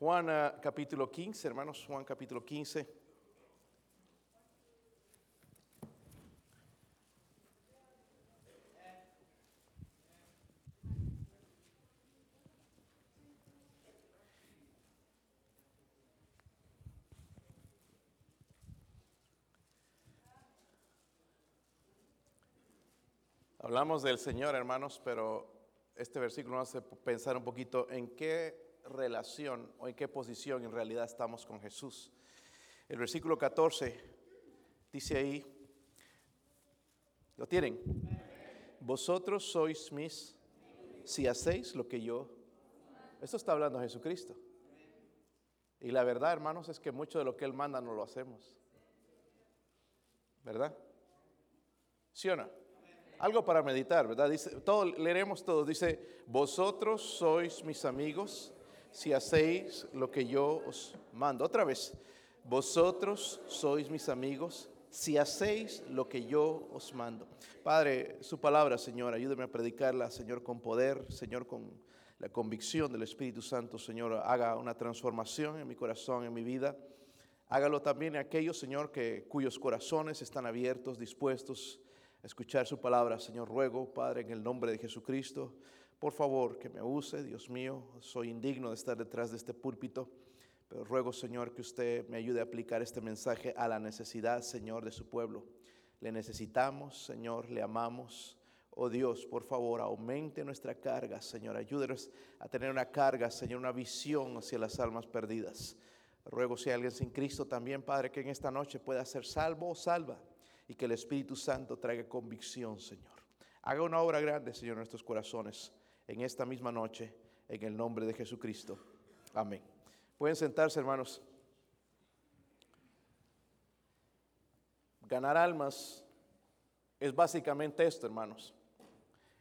Juan ah, capítulo 15, hermanos, Juan capítulo 15. Hablamos del Señor, hermanos, pero este versículo nos hace pensar un poquito en qué relación o en qué posición en realidad estamos con Jesús. El versículo 14 dice ahí, ¿lo tienen? Vosotros sois mis, si hacéis lo que yo, esto está hablando Jesucristo. Y la verdad, hermanos, es que mucho de lo que Él manda no lo hacemos. ¿Verdad? ¿Sí o no? Algo para meditar, ¿verdad? Dice, todo, leeremos todo. Dice, vosotros sois mis amigos si hacéis lo que yo os mando. Otra vez, vosotros sois mis amigos si hacéis lo que yo os mando. Padre, su palabra, Señor, ayúdame a predicarla, Señor, con poder, Señor, con la convicción del Espíritu Santo, Señor, haga una transformación en mi corazón, en mi vida. Hágalo también en aquellos, Señor, que, cuyos corazones están abiertos, dispuestos escuchar su palabra, Señor. Ruego, Padre, en el nombre de Jesucristo, por favor, que me use, Dios mío. Soy indigno de estar detrás de este púlpito, pero ruego, Señor, que usted me ayude a aplicar este mensaje a la necesidad, Señor, de su pueblo. Le necesitamos, Señor, le amamos. Oh Dios, por favor, aumente nuestra carga, Señor. Ayúdenos a tener una carga, Señor, una visión hacia las almas perdidas. Ruego si hay alguien sin Cristo también, Padre, que en esta noche pueda ser salvo o salva y que el Espíritu Santo traiga convicción, Señor. Haga una obra grande, Señor, en nuestros corazones en esta misma noche, en el nombre de Jesucristo. Amén. Pueden sentarse, hermanos. Ganar almas es básicamente esto, hermanos.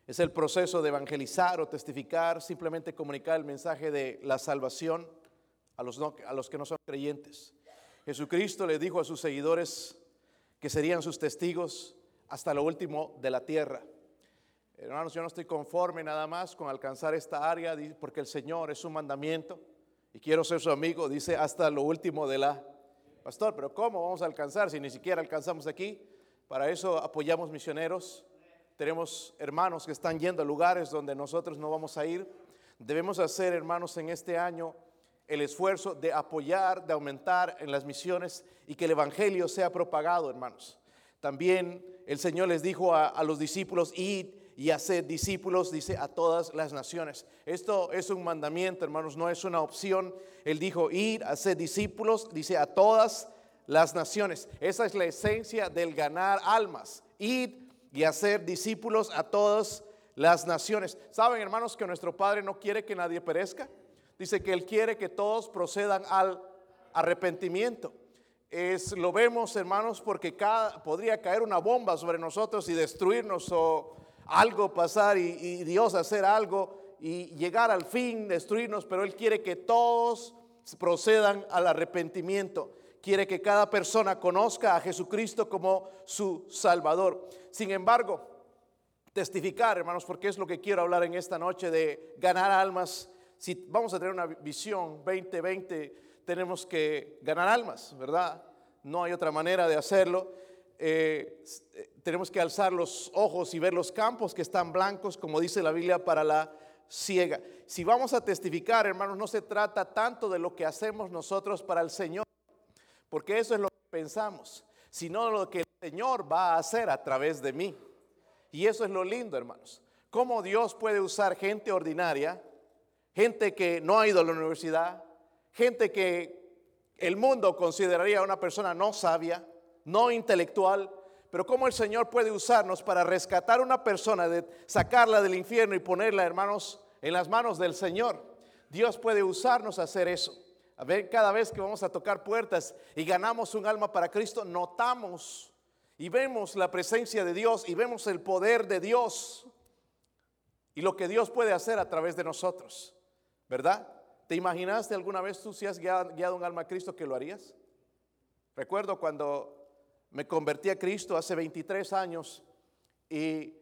Es el proceso de evangelizar o testificar, simplemente comunicar el mensaje de la salvación a los, a los que no son creyentes. Jesucristo le dijo a sus seguidores, que serían sus testigos hasta lo último de la tierra. Hermanos, yo no estoy conforme nada más con alcanzar esta área porque el Señor es un mandamiento y quiero ser su amigo, dice hasta lo último de la... Pastor, pero ¿cómo vamos a alcanzar si ni siquiera alcanzamos aquí? Para eso apoyamos misioneros. Tenemos hermanos que están yendo a lugares donde nosotros no vamos a ir. Debemos hacer, hermanos, en este año el esfuerzo de apoyar, de aumentar en las misiones y que el Evangelio sea propagado, hermanos. También el Señor les dijo a, los discípulos, id y hacer discípulos, dice, a todas las naciones. Esto es un mandamiento, hermanos, no es una opción. Él dijo, id, hacer discípulos, dice, a todas las naciones. Esa es la esencia del ganar almas. Id y hacer discípulos a todas las naciones. ¿Saben, hermanos, que nuestro Padre no quiere que nadie perezca? dice que Él quiere que todos procedan al arrepentimiento. Es, lo vemos, hermanos, porque cada, podría caer una bomba sobre nosotros y destruirnos o algo pasar y, Dios hacer algo y llegar al fin, destruirnos, pero Él quiere que todos procedan al arrepentimiento. Quiere que cada persona conozca a Jesucristo como su Salvador. Sin embargo, testificar, hermanos, porque es lo que quiero hablar en esta noche de ganar almas si vamos a tener una visión 2020, tenemos que ganar almas, ¿verdad? No hay otra manera de hacerlo. Eh, eh, tenemos que alzar los ojos y ver los campos que están blancos, como dice la Biblia, para la ciega. Si vamos a testificar, hermanos, no se trata tanto de lo que hacemos nosotros para el Señor, porque eso es lo que pensamos, sino lo que el Señor va a hacer a través de mí. Y eso es lo lindo, hermanos. Cómo Dios puede usar gente ordinaria gente que no ha ido a la universidad, gente que el mundo consideraría una persona no sabia, no intelectual, pero cómo el Señor puede usarnos para rescatar a una persona, de sacarla del infierno y ponerla, hermanos, en las manos del Señor. Dios puede usarnos a hacer eso. A ver, cada vez que vamos a tocar puertas y ganamos un alma para Cristo, notamos y vemos la presencia de Dios y vemos el poder de Dios y lo que Dios puede hacer a través de nosotros. ¿Verdad? ¿Te imaginaste alguna vez tú si has guiado, un alma a Cristo que lo harías? Recuerdo cuando me convertí a Cristo hace 23 años y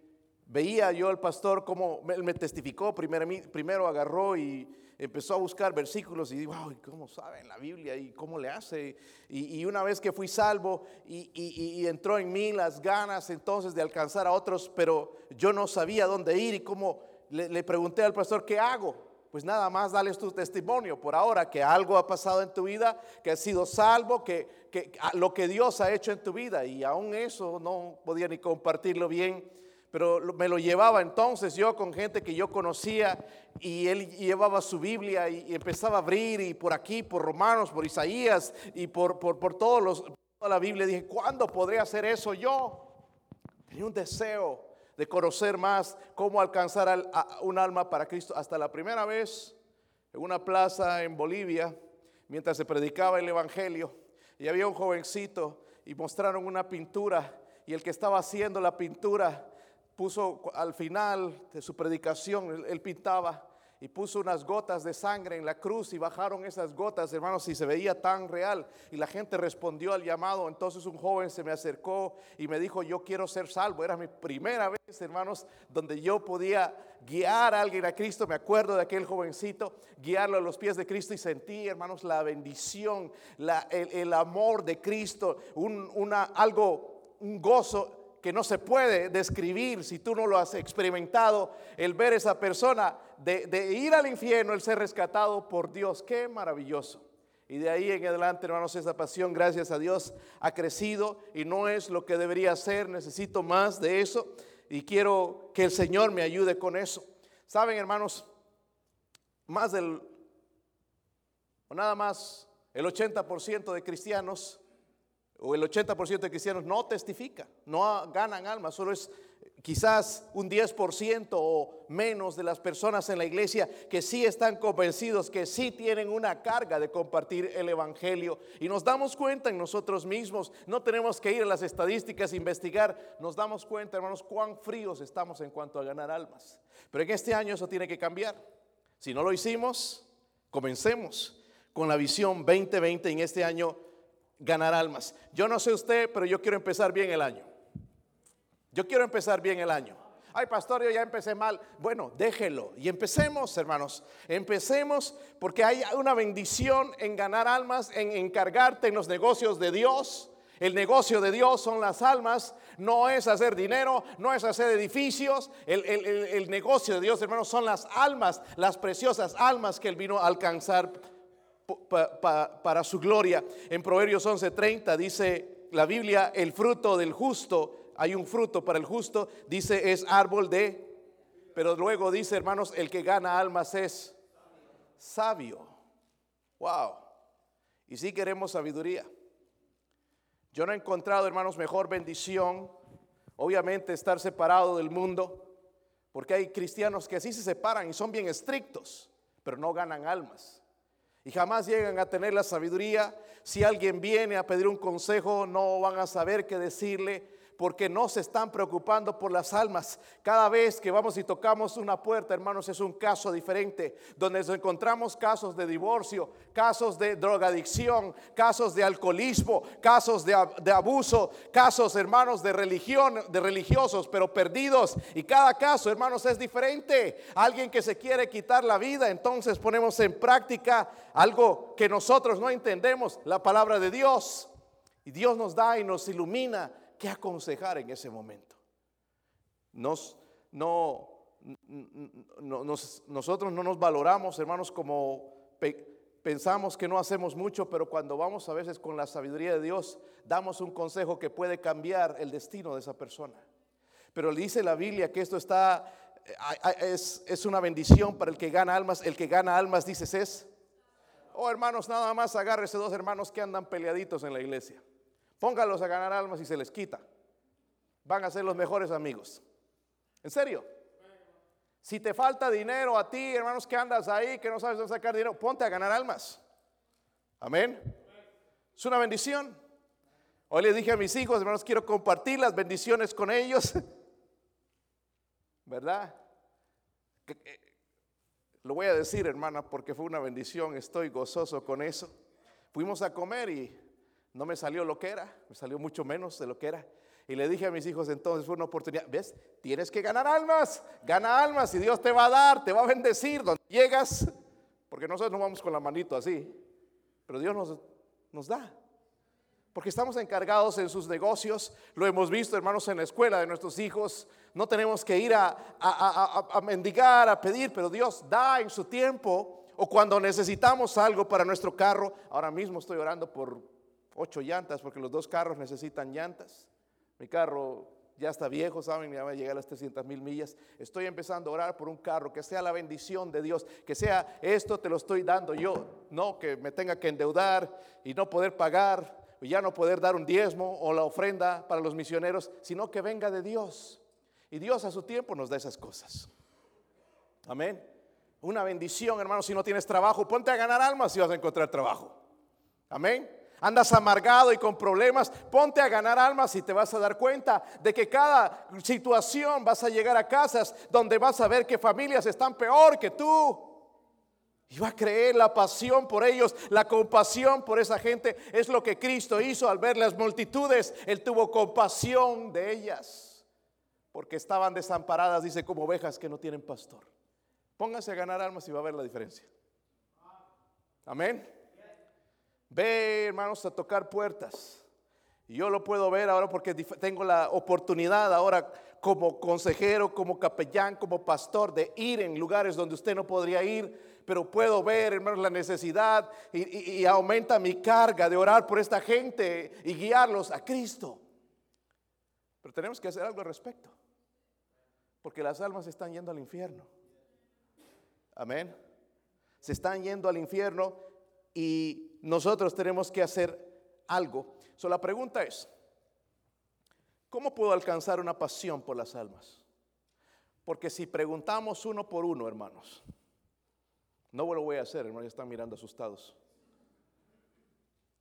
veía yo al pastor como él me testificó, primero, agarró y empezó a buscar versículos y digo, wow, ¿cómo sabe en la Biblia y cómo le hace? Y, una vez que fui salvo y, entró en mí las ganas entonces de alcanzar a otros, pero yo no sabía dónde ir y cómo le pregunté al pastor, ¿qué hago? Pues nada más dale tu testimonio por ahora que algo ha pasado en tu vida, que has sido salvo, que, que lo que Dios ha hecho en tu vida. Y aún eso no podía ni compartirlo bien pero me lo llevaba entonces yo con gente que yo conocía y él llevaba su Biblia y, empezaba a abrir y por aquí, por Romanos, por Isaías y por, por, por todos los, toda la Biblia. Dije, ¿cuándo podré hacer eso yo? Tenía un deseo de conocer más cómo alcanzar un alma para Cristo. Hasta la primera vez en una plaza en Bolivia, mientras se predicaba el Evangelio, y había un jovencito y mostraron una pintura y el que estaba haciendo la pintura puso al final de su predicación, él, pintaba y puso unas gotas de sangre en la cruz y bajaron esas gotas, hermanos, y se veía tan real. Y la gente respondió al llamado. Entonces un joven se me acercó y me dijo, yo quiero ser salvo. Era mi primera vez, hermanos, donde yo podía guiar a alguien a Cristo. Me acuerdo de aquel jovencito, guiarlo a los pies de Cristo y sentí, hermanos, la bendición, el, amor de Cristo, un, algo, un gozo que no se puede describir si tú no lo has experimentado, el ver esa persona, de, ir al infierno, el ser rescatado por Dios. Qué maravilloso. Y de ahí en adelante, hermanos, esa pasión, gracias a Dios, ha crecido y no es lo que debería ser. Necesito más de eso y quiero que el Señor me ayude con eso. Saben, hermanos, más del, o nada más, el 80% de cristianos o el 80% de cristianos no testifica, no ganan almas, solo es quizás un 10% o menos de las personas en la iglesia que sí están convencidos, que sí tienen una carga de compartir el Evangelio. Y nos damos cuenta en nosotros mismos, no tenemos que ir a las estadísticas investigar, nos damos cuenta, hermanos, cuán fríos estamos en cuanto a ganar almas. Pero en este año eso tiene que cambiar. Si no lo hicimos, comencemos con la visión 2020 en este año ganar almas. Yo no sé usted, pero yo quiero empezar bien el año. Yo quiero empezar bien el año. Ay, pastor, yo ya empecé mal. Bueno, déjelo y empecemos, hermanos. Empecemos porque hay una bendición en ganar almas, en encargarte en los negocios de Dios. El negocio de Dios son las almas, no es hacer dinero, no es hacer edificios. El, negocio de Dios, hermanos, son las almas, las preciosas almas que Él vino a alcanzar para su gloria. En Proverbios 11:30 dice la Biblia, el fruto del justo, hay un fruto para el justo, dice es árbol de, pero luego dice, hermanos, el que gana almas es sabio. Wow. Y si queremos sabiduría. Yo no he encontrado, hermanos, mejor bendición, obviamente, estar separado del mundo, porque hay cristianos que así se separan y son bien estrictos, pero no ganan almas y jamás llegan a tener la sabiduría. Si alguien viene a pedir un consejo, no van a saber qué decirle porque no se están preocupando por las almas. Cada vez que vamos y tocamos una puerta, hermanos, es un caso diferente, donde nos encontramos casos de divorcio, casos de drogadicción, casos de alcoholismo, casos de, abuso, casos, hermanos, de religión, de religiosos, pero perdidos. Y cada caso, hermanos, es diferente. Alguien que se quiere quitar la vida, entonces ponemos en práctica algo que nosotros no entendemos, la palabra de Dios. Y Dios nos da y nos ilumina qué aconsejar en ese momento. Nos, no, nosotros no nos valoramos, hermanos, como pensamos que no hacemos mucho, pero cuando vamos a veces con la sabiduría de Dios, damos un consejo que puede cambiar el destino de esa persona. Pero dice la Biblia que esto está, es, es una bendición para el que gana almas. El que gana almas, dices, es, oh hermanos, nada más agárrese dos hermanos que andan peleaditos en la iglesia. Póngalos a ganar almas y se les quita. Van a ser los mejores amigos. ¿En serio? Si te falta dinero a ti, hermanos, que andas ahí, que no sabes dónde sacar dinero, ponte a ganar almas. Amén. Es una bendición. Hoy le dije a mis hijos, hermanos, quiero compartir las bendiciones con ellos. ¿Verdad? Lo voy a decir, hermana, porque fue una bendición. Estoy gozoso con eso. Fuimos a comer y no me salió lo que era, me salió mucho menos de lo que era. Y le dije a mis hijos entonces, fue una oportunidad, ¿ves? Tienes que ganar almas, gana almas y Dios te va a dar, te va a bendecir donde llegas, porque nosotros no vamos con la manito así, pero Dios nos, da. Porque estamos encargados en sus negocios, lo hemos visto hermanos en la escuela de nuestros hijos, no tenemos que ir a, a, a, a mendigar, a pedir, pero Dios da en su tiempo o cuando necesitamos algo para nuestro carro. Ahora mismo estoy orando por ocho llantas porque los dos carros necesitan llantas. Mi carro ya está viejo, saben, ya va a llegar a las 300 mil millas. Estoy empezando a orar por un carro que sea la bendición de Dios, que sea esto te lo estoy dando yo, no que me tenga que endeudar y no poder pagar, y ya no poder dar un diezmo o la ofrenda para los misioneros, sino que venga de Dios. Y Dios a su tiempo nos da esas cosas. Amén. Una bendición, hermano, si no tienes trabajo, ponte a ganar almas y vas a encontrar trabajo. Amén. Andas amargado y con problemas, ponte a ganar almas y te vas a dar cuenta de que cada situación vas a llegar a casas donde vas a ver que familias están peor que tú. Y va a creer la pasión por ellos, la compasión por esa gente. Es lo que Cristo hizo al ver las multitudes. Él tuvo compasión de ellas. Porque estaban desamparadas, dice, como ovejas que no tienen pastor. Pónganse a ganar almas y va a ver la diferencia. Amén. Ve, hermanos, a tocar puertas. Y yo lo puedo ver ahora porque tengo la oportunidad ahora como consejero, como capellán, como pastor de ir en lugares donde usted no podría ir, pero puedo ver, hermanos, la necesidad y, y aumenta mi carga de orar por esta gente y guiarlos a Cristo. Pero tenemos que hacer algo al respecto, porque las almas están yendo al infierno. Amén. Se están yendo al infierno y nosotros tenemos que hacer algo. So, la pregunta es, ¿cómo puedo alcanzar una pasión por las almas? Porque si preguntamos uno por uno, hermanos, no lo voy a hacer, hermanos, están mirando asustados.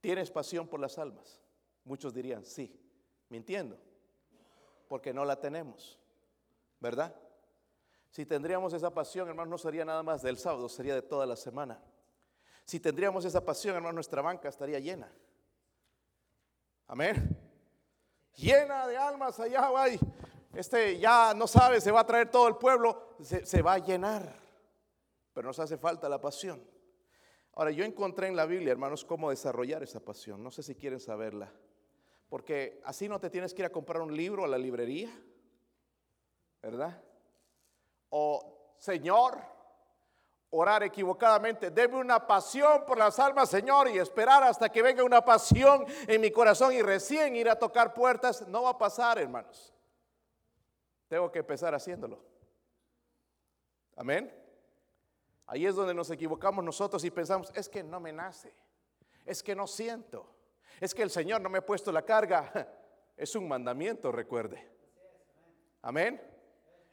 ¿Tienes pasión por las almas? Muchos dirían, sí, mintiendo, porque no la tenemos, ¿verdad? Si tendríamos esa pasión, hermanos, no sería nada más del sábado, sería de toda la semana. Si tendríamos esa pasión, hermano, nuestra banca estaría llena. Amén. Llena de almas allá, va. Este ya no sabe, se va a traer todo el pueblo, se, se va a llenar. Pero nos hace falta la pasión. Ahora, yo encontré en la Biblia, hermanos, cómo desarrollar esa pasión. No sé si quieren saberla. Porque así no te tienes que ir a comprar un libro a la librería, ¿verdad? O, Señor, orar equivocadamente. Debe una pasión por las almas, Señor, y esperar hasta que venga una pasión en mi corazón y recién ir a tocar puertas. No va a pasar, hermanos. Tengo que empezar haciéndolo. Amén. Ahí es donde nos equivocamos nosotros y pensamos, es que no me nace, es que no siento, es que el Señor no me ha puesto la carga. Es un mandamiento, recuerde. Amén.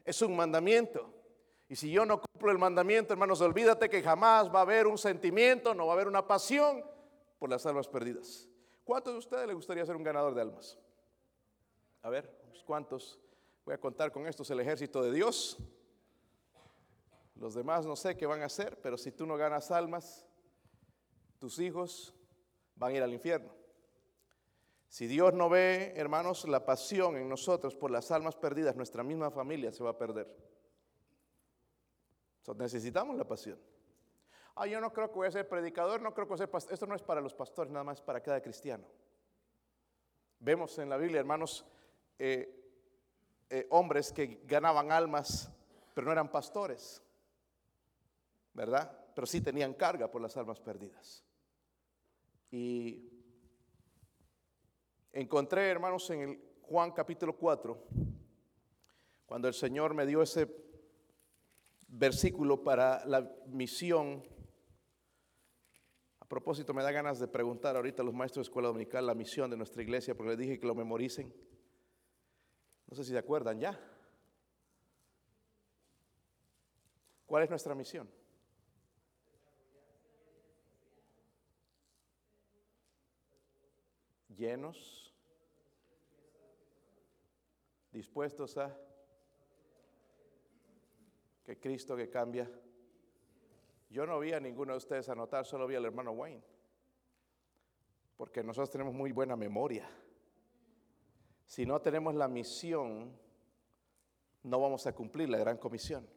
Es un mandamiento. Y si yo no cumplo el mandamiento, hermanos, olvídate que jamás va a haber un sentimiento, no va a haber una pasión por las almas perdidas. ¿Cuántos de ustedes les gustaría ser un ganador de almas? A ver, ¿cuántos? Voy a contar con estos el ejército de Dios. Los demás no sé qué van a hacer, pero si tú no ganas almas, tus hijos van a ir al infierno. Si Dios no ve, hermanos, la pasión en nosotros por las almas perdidas, nuestra misma familia se va a perder necesitamos la pasión. Ah, yo no creo que voy a ser predicador, no creo que voy a ser pastor. Esto no es para los pastores, nada más para cada cristiano. Vemos en la Biblia, hermanos, eh, eh, hombres que ganaban almas, pero no eran pastores, ¿verdad? Pero sí tenían carga por las almas perdidas. Y encontré, hermanos, en Juan capítulo 4, cuando el Señor me dio ese versículo para la misión. A propósito, me da ganas de preguntar ahorita a los maestros de escuela dominical la misión de nuestra iglesia, porque les dije que lo memoricen. No sé si se acuerdan ya. ¿Cuál es nuestra misión? Llenos, dispuestos a Cristo que cambia. Yo no vi a ninguno de ustedes anotar, solo vi al hermano Wayne. Porque nosotros tenemos muy buena memoria. Si no tenemos la misión, no vamos a cumplir la gran comisión.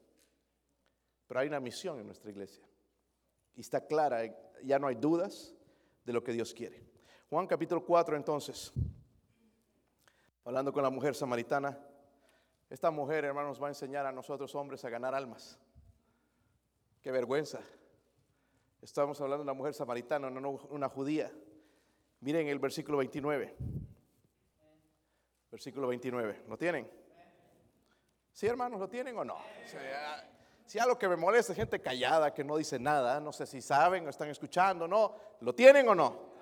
Pero hay una misión en nuestra iglesia. Y está clara, ya no hay dudas de lo que Dios quiere. Juan capítulo 4 entonces, hablando con la mujer samaritana, esta mujer, hermanos, va a enseñar a nosotros hombres a ganar almas. Qué vergüenza. Estamos hablando de una mujer samaritana, no una judía. Miren el versículo 29. Versículo 29. ¿Lo tienen? ¿Sí, hermanos, lo tienen o no? Si algo que me molesta es gente callada que no dice nada, no sé si saben o están escuchando, no, ¿lo tienen o no?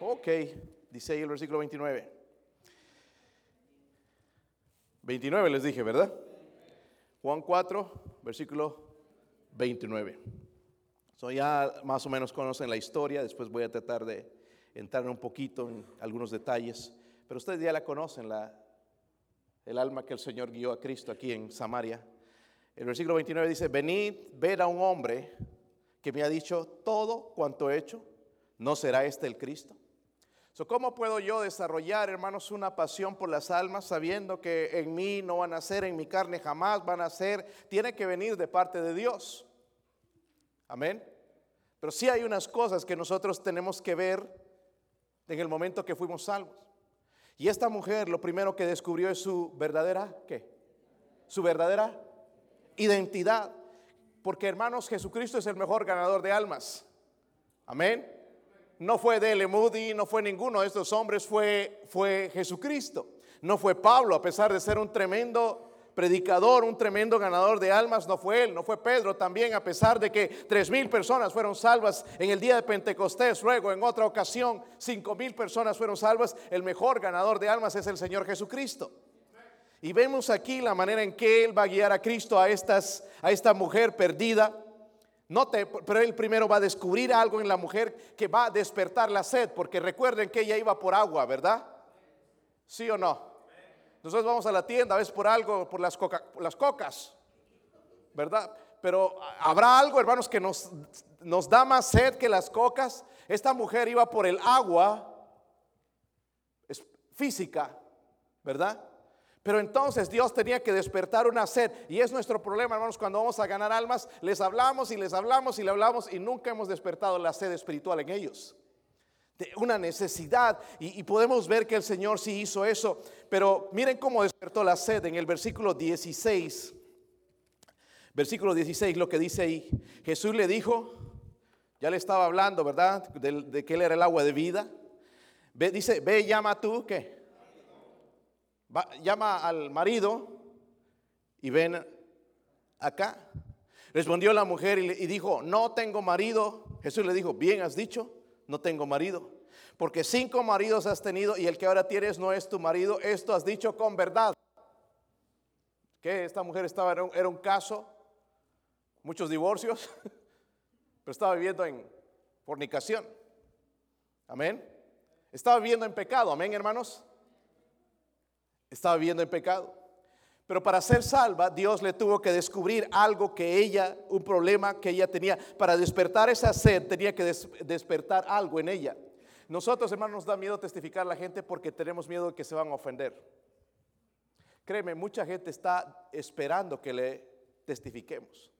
Ok, dice ahí el versículo 29. 29 les dije, ¿verdad? Juan 4, versículo 29. So ya más o menos conocen la historia, después voy a tratar de entrar un poquito en algunos detalles, pero ustedes ya la conocen, la, el alma que el Señor guió a Cristo aquí en Samaria. El versículo 29 dice, venid, ver a un hombre que me ha dicho todo cuanto he hecho, ¿no será este el Cristo? ¿Cómo puedo yo desarrollar, hermanos, una pasión por las almas sabiendo que en mí no van a ser, en mi carne jamás van a ser? Tiene que venir de parte de Dios. Amén. Pero sí hay unas cosas que nosotros tenemos que ver en el momento que fuimos salvos. Y esta mujer lo primero que descubrió es su verdadera, ¿qué? Su verdadera identidad. Porque hermanos, Jesucristo es el mejor ganador de almas. Amén. No fue Dele Moody, no fue ninguno de estos hombres, fue, fue Jesucristo. No fue Pablo, a pesar de ser un tremendo predicador, un tremendo ganador de almas, no fue él, no fue Pedro también, a pesar de que tres mil personas fueron salvas en el día de Pentecostés, luego en otra ocasión cinco mil personas fueron salvas, el mejor ganador de almas es el Señor Jesucristo. Y vemos aquí la manera en que Él va a guiar a Cristo a, estas, a esta mujer perdida. Note, pero Él primero va a descubrir algo en la mujer que va a despertar la sed, porque recuerden que ella iba por agua, ¿verdad? ¿Sí o no? Nosotros vamos a la tienda a veces por algo, por las, cocas, ¿verdad? Pero habrá algo, hermanos, que nos, nos da más sed que las cocas. Esta mujer iba por el agua es física, ¿verdad? Pero entonces Dios tenía que despertar una sed. Y es nuestro problema, hermanos, cuando vamos a ganar almas, les hablamos y les hablamos y le hablamos y nunca hemos despertado la sed espiritual en ellos. De una necesidad. Y, podemos ver que el Señor sí hizo eso. Pero miren cómo despertó la sed en el versículo 16. Versículo 16, lo que dice ahí. Jesús le dijo, ya le estaba hablando, ¿verdad? De, que Él era el agua de vida. Dice, ve, llama tú, ¿qué? Llama al marido y ven acá. Respondió la mujer y, dijo, no tengo marido. Jesús le dijo, bien has dicho, no tengo marido. Porque cinco maridos has tenido y el que ahora tienes no es tu marido. Esto has dicho con verdad. Que esta mujer estaba, era un, era un caso, muchos divorcios, pero estaba viviendo en fornicación. Amén. Estaba viviendo en pecado. Amén, hermanos. Estaba viviendo en pecado. Pero para ser salva, Dios le tuvo que descubrir algo que ella, un problema que ella tenía. Para despertar esa sed, tenía que despertar algo en ella. Nosotros, hermanos, nos da miedo testificar a la gente porque tenemos miedo de que se van a ofender. Créeme, mucha gente está esperando que le testifiquemos.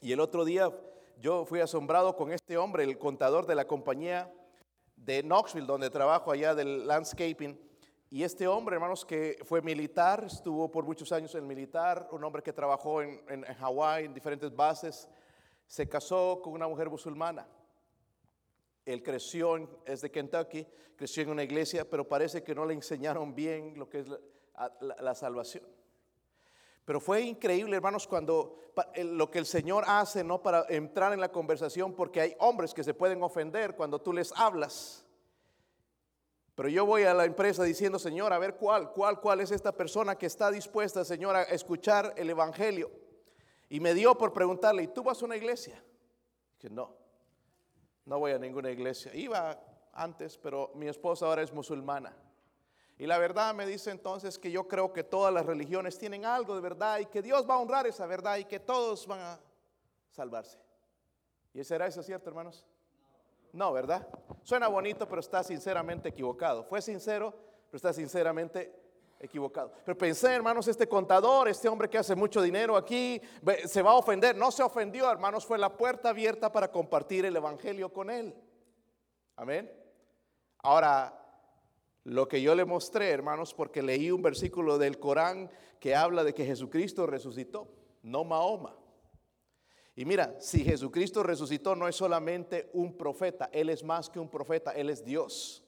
Y el otro día yo fui asombrado con este hombre, el contador de la compañía de Knoxville, donde trabajo allá del landscaping. Y este hombre, hermanos, que fue militar, estuvo por muchos años en el militar, un hombre que trabajó en, en, Hawái, en diferentes bases, se casó con una mujer musulmana. Él creció, en, es de Kentucky, creció en una iglesia, pero parece que no le enseñaron bien lo que es la, salvación. Pero fue increíble, hermanos, cuando lo que el Señor hace, ¿no? Para entrar en la conversación, porque hay hombres que se pueden ofender cuando tú les hablas. Pero yo voy a la empresa diciendo, Señor, a ver cuál, cuál, cuál es esta persona que está dispuesta, Señor, a escuchar el Evangelio. Y me dio por preguntarle, ¿y tú vas a una iglesia? Que no, no voy a ninguna iglesia. Iba antes, pero mi esposa ahora es musulmana. Y la verdad me dice entonces que yo creo que todas las religiones tienen algo de verdad y que Dios va a honrar esa verdad y que todos van a salvarse. ¿Y será eso cierto, hermanos? No, ¿verdad? Suena bonito, pero está sinceramente equivocado. Fue sincero, pero está sinceramente equivocado. Pero pensé, hermanos, este contador, este hombre que hace mucho dinero aquí, se va a ofender. No se ofendió, hermanos, fue la puerta abierta para compartir el Evangelio con él. Amén. Ahora, lo que yo le mostré, hermanos, porque leí un versículo del Corán que habla de que Jesucristo resucitó, no Mahoma. Y mira, si Jesucristo resucitó no es solamente un profeta, Él es más que un profeta, Él es Dios.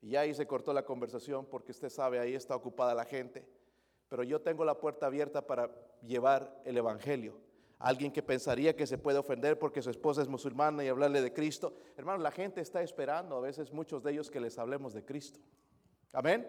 Y ahí se cortó la conversación porque usted sabe, ahí está ocupada la gente. Pero yo tengo la puerta abierta para llevar el Evangelio. Alguien que pensaría que se puede ofender porque su esposa es musulmana y hablarle de Cristo. Hermano, la gente está esperando, a veces muchos de ellos, que les hablemos de Cristo. Amén.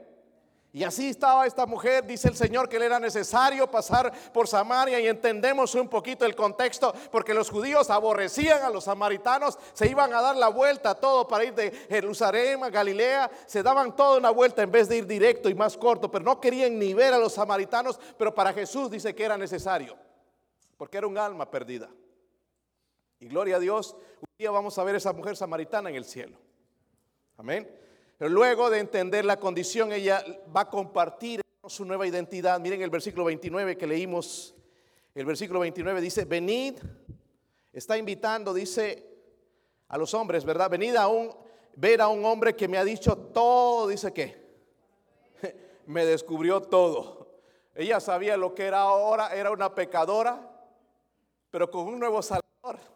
Y así estaba esta mujer, dice el Señor que le era necesario pasar por Samaria y entendemos un poquito el contexto, porque los judíos aborrecían a los samaritanos, se iban a dar la vuelta todo para ir de Jerusalén a Galilea, se daban toda una vuelta en vez de ir directo y más corto, pero no querían ni ver a los samaritanos, pero para Jesús dice que era necesario, porque era un alma perdida. Y gloria a Dios, un día vamos a ver a esa mujer samaritana en el cielo. Amén. Pero luego de entender la condición, ella va a compartir su nueva identidad. Miren el versículo 29 que leímos. El versículo 29 dice, venid, está invitando, dice a los hombres, ¿verdad? Venid a un, ver a un hombre que me ha dicho todo, dice que, me descubrió todo. Ella sabía lo que era ahora, era una pecadora, pero con un nuevo Salvador.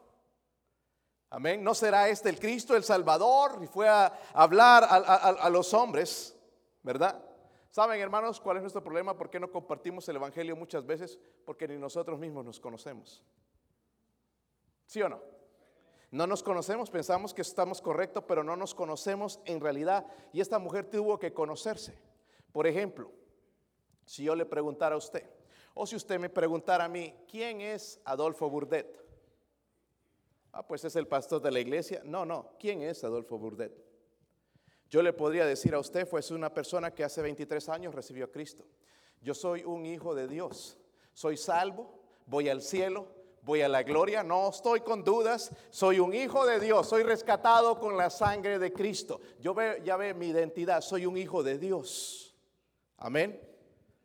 Amén. ¿No será este el Cristo, el Salvador? Y fue a hablar a, los hombres, ¿verdad? ¿Saben, hermanos, cuál es nuestro problema? ¿Por qué no compartimos el Evangelio muchas veces? Porque ni nosotros mismos nos conocemos. ¿Sí o no? No nos conocemos, pensamos que estamos correctos, pero no nos conocemos en realidad. Y esta mujer tuvo que conocerse. Por ejemplo, si yo le preguntara a usted, o si usted me preguntara a mí, ¿quién es Adolfo Burdet? Ah, pues es el pastor de la iglesia. No, no. ¿Quién es Adolfo Burdet? Yo le podría decir a usted, fue una persona que hace 23 años recibió a Cristo. Yo soy un hijo de Dios. Soy salvo, voy al cielo, voy a la gloria. No estoy con dudas. Soy un hijo de Dios. Soy rescatado con la sangre de Cristo. Yo ve, ya ve mi identidad. Soy un hijo de Dios. Amén.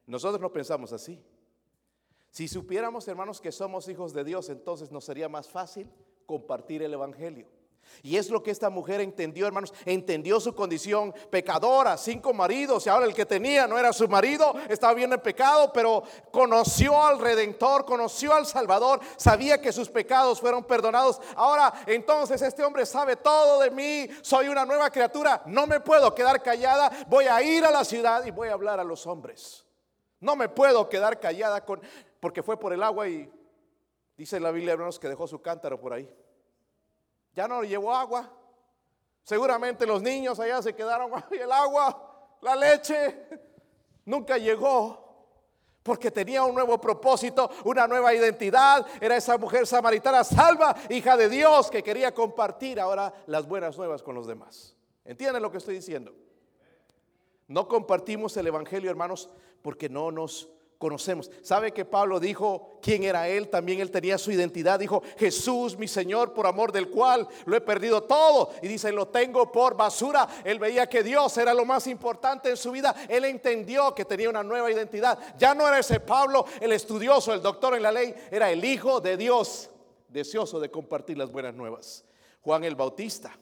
Nosotros no pensamos así. Si supiéramos, hermanos, que somos hijos de Dios, entonces nos sería más fácil compartir el Evangelio. Y es lo que esta mujer entendió, hermanos. Entendió su condición pecadora, cinco maridos, y ahora el que tenía no era su marido, estaba bien en pecado, pero conoció al Redentor, conoció al Salvador, sabía que sus pecados fueron perdonados. Ahora, entonces este hombre sabe todo de mí, soy una nueva criatura, no me puedo quedar callada, voy a ir a la ciudad y voy a hablar a los hombres. No me puedo quedar callada con, porque fue por el agua y Dice la Biblia, hermanos, que dejó su cántaro por ahí. Ya no llevó agua. Seguramente los niños allá se quedaron, ay, el agua, la leche. Nunca llegó. Porque tenía un nuevo propósito, una nueva identidad. Era esa mujer samaritana salva, hija de Dios, que quería compartir ahora las buenas nuevas con los demás. ¿Entienden lo que estoy diciendo? No compartimos el Evangelio, hermanos, porque no nos conocemos. ¿Sabe que Pablo dijo quién era él? También él tenía su identidad. Dijo, Jesús, mi Señor, por amor del cual lo he perdido todo. Y dice, lo tengo por basura. Él veía que Dios era lo más importante en su vida. Él entendió que tenía una nueva identidad. Ya no era ese Pablo, el estudioso, el doctor en la ley. Era el Hijo de Dios, deseoso de compartir las buenas nuevas. Juan el Bautista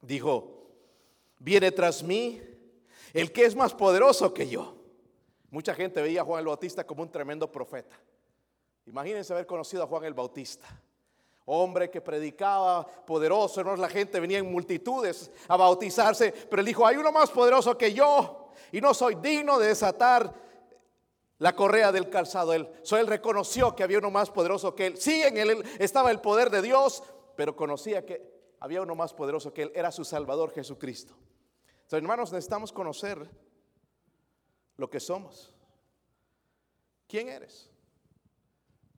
dijo, viene tras mí el que es más poderoso que yo Mucha gente veía a Juan el Bautista como un tremendo profeta. Imagínense haber conocido a Juan el Bautista. Hombre que predicaba poderoso, hermanos, la gente venía en multitudes a bautizarse, pero él dijo, hay uno más poderoso que yo y no soy digno de desatar la correa del calzado. Él, él reconoció que había uno más poderoso que él. Sí, en él estaba el poder de Dios, pero conocía que había uno más poderoso que él, era su Salvador Jesucristo. Entonces, hermanos, necesitamos conocer lo que somos. ¿Quién eres?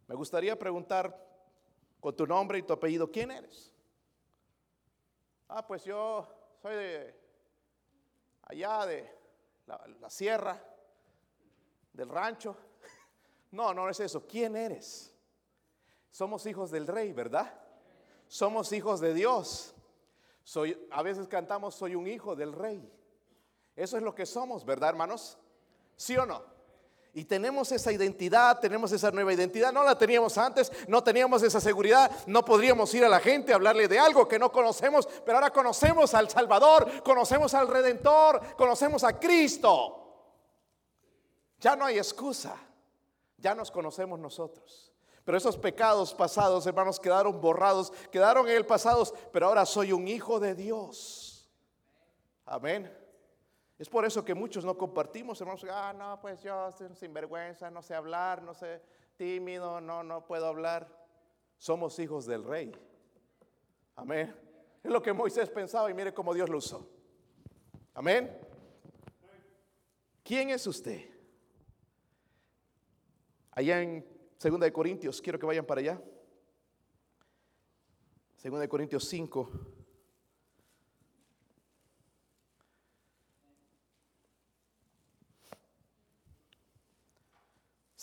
Me gustaría preguntar con tu nombre y tu apellido, ¿quién eres? Ah, pues yo soy de allá de la, sierra, del rancho. No, no es eso. ¿Quién eres? Somos hijos del rey, ¿verdad? Somos hijos de Dios. Soy, a veces cantamos, soy un hijo del rey. Eso es lo que somos, ¿verdad, hermanos? ¿Sí o no? Y tenemos esa identidad, tenemos esa nueva identidad. No la teníamos antes, no teníamos esa seguridad. No podríamos ir a la gente a hablarle de algo que no conocemos, pero ahora conocemos al Salvador, conocemos al Redentor, conocemos a Cristo. Ya no hay excusa, ya nos conocemos nosotros. Pero esos pecados pasados, hermanos, quedaron borrados, quedaron en el pasado, pero ahora soy un hijo de Dios. Amén. Es por eso que muchos no compartimos, hermanos. Ah, no, pues yo soy sinvergüenza, no sé hablar, no sé, tímido, no, no puedo hablar. Somos hijos del rey. Amén. Es lo que Moisés pensaba y mire cómo Dios lo usó. Amén. ¿Quién es usted? Allá en Segunda de Corintios, quiero que vayan para allá. Segunda de Corintios 5.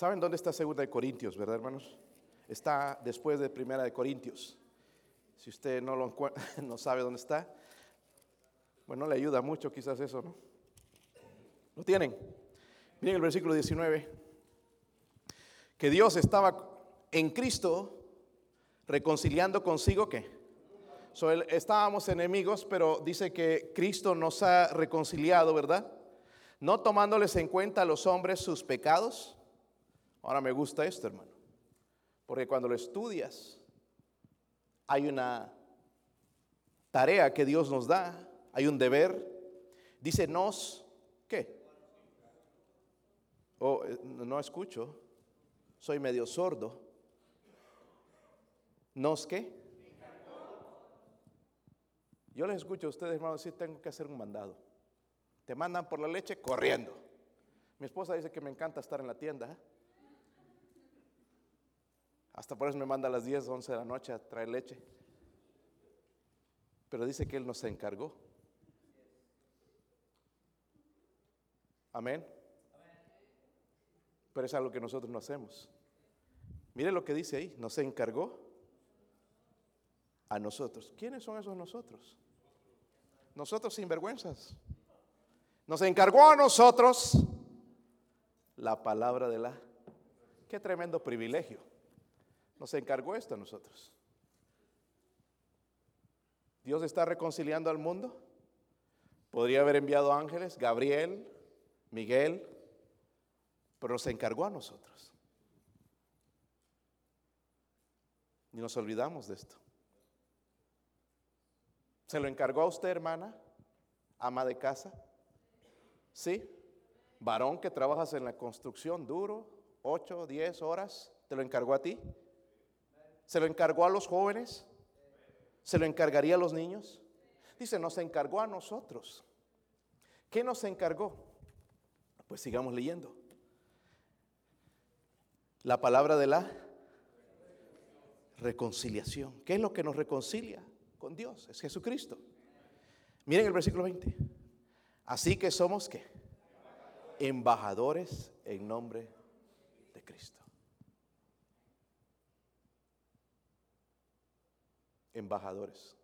¿Saben dónde está Segunda de Corintios, verdad, hermanos? Está después de Primera de Corintios. Si usted no lo no sabe dónde está, bueno, le ayuda mucho quizás eso, ¿no? ¿Lo tienen? Miren el versículo 19. Que Dios estaba en Cristo reconciliando consigo qué? estábamos enemigos, pero dice que Cristo nos ha reconciliado, ¿verdad? No tomándoles en cuenta a los hombres sus pecados Ahora me gusta esto, hermano. Porque cuando lo estudias, hay una tarea que Dios nos da, hay un deber. Dice nos, ¿qué? Oh, eh, no escucho, soy medio sordo. ¿Nos qué? Yo les escucho a ustedes, hermanos, si tengo que hacer un mandado. Te mandan por la leche corriendo. Mi esposa dice que me encanta estar en la tienda. ¿eh? Hasta por eso me manda a las 10, 11 de la noche a traer leche. Pero dice que Él nos encargó. Amén. Pero es algo que nosotros no hacemos. Mire lo que dice ahí, nos encargó a nosotros. ¿Quiénes son esos nosotros? Nosotros sinvergüenzas. Nos encargó a nosotros la palabra de la... Qué tremendo privilegio. Nos encargó esto a nosotros. Dios está reconciliando al mundo. Podría haber enviado ángeles, Gabriel, Miguel, pero nos encargó a nosotros. Y nos olvidamos de esto. ¿Se lo encargó a usted, hermana? Ama de casa. ¿Sí? Varón que trabajas en la construcción duro, 8, 10 horas, ¿te lo encargó a ti? ¿Se lo encargó a los jóvenes? ¿Se lo encargaría a los niños? Dice, nos encargó a nosotros. ¿Qué nos encargó? Pues sigamos leyendo. La palabra de la reconciliación. ¿Qué es lo que nos reconcilia con Dios? Es Jesucristo. Miren el versículo 20. Así que somos qué? Embajadores en nombre de Cristo. Embajadores.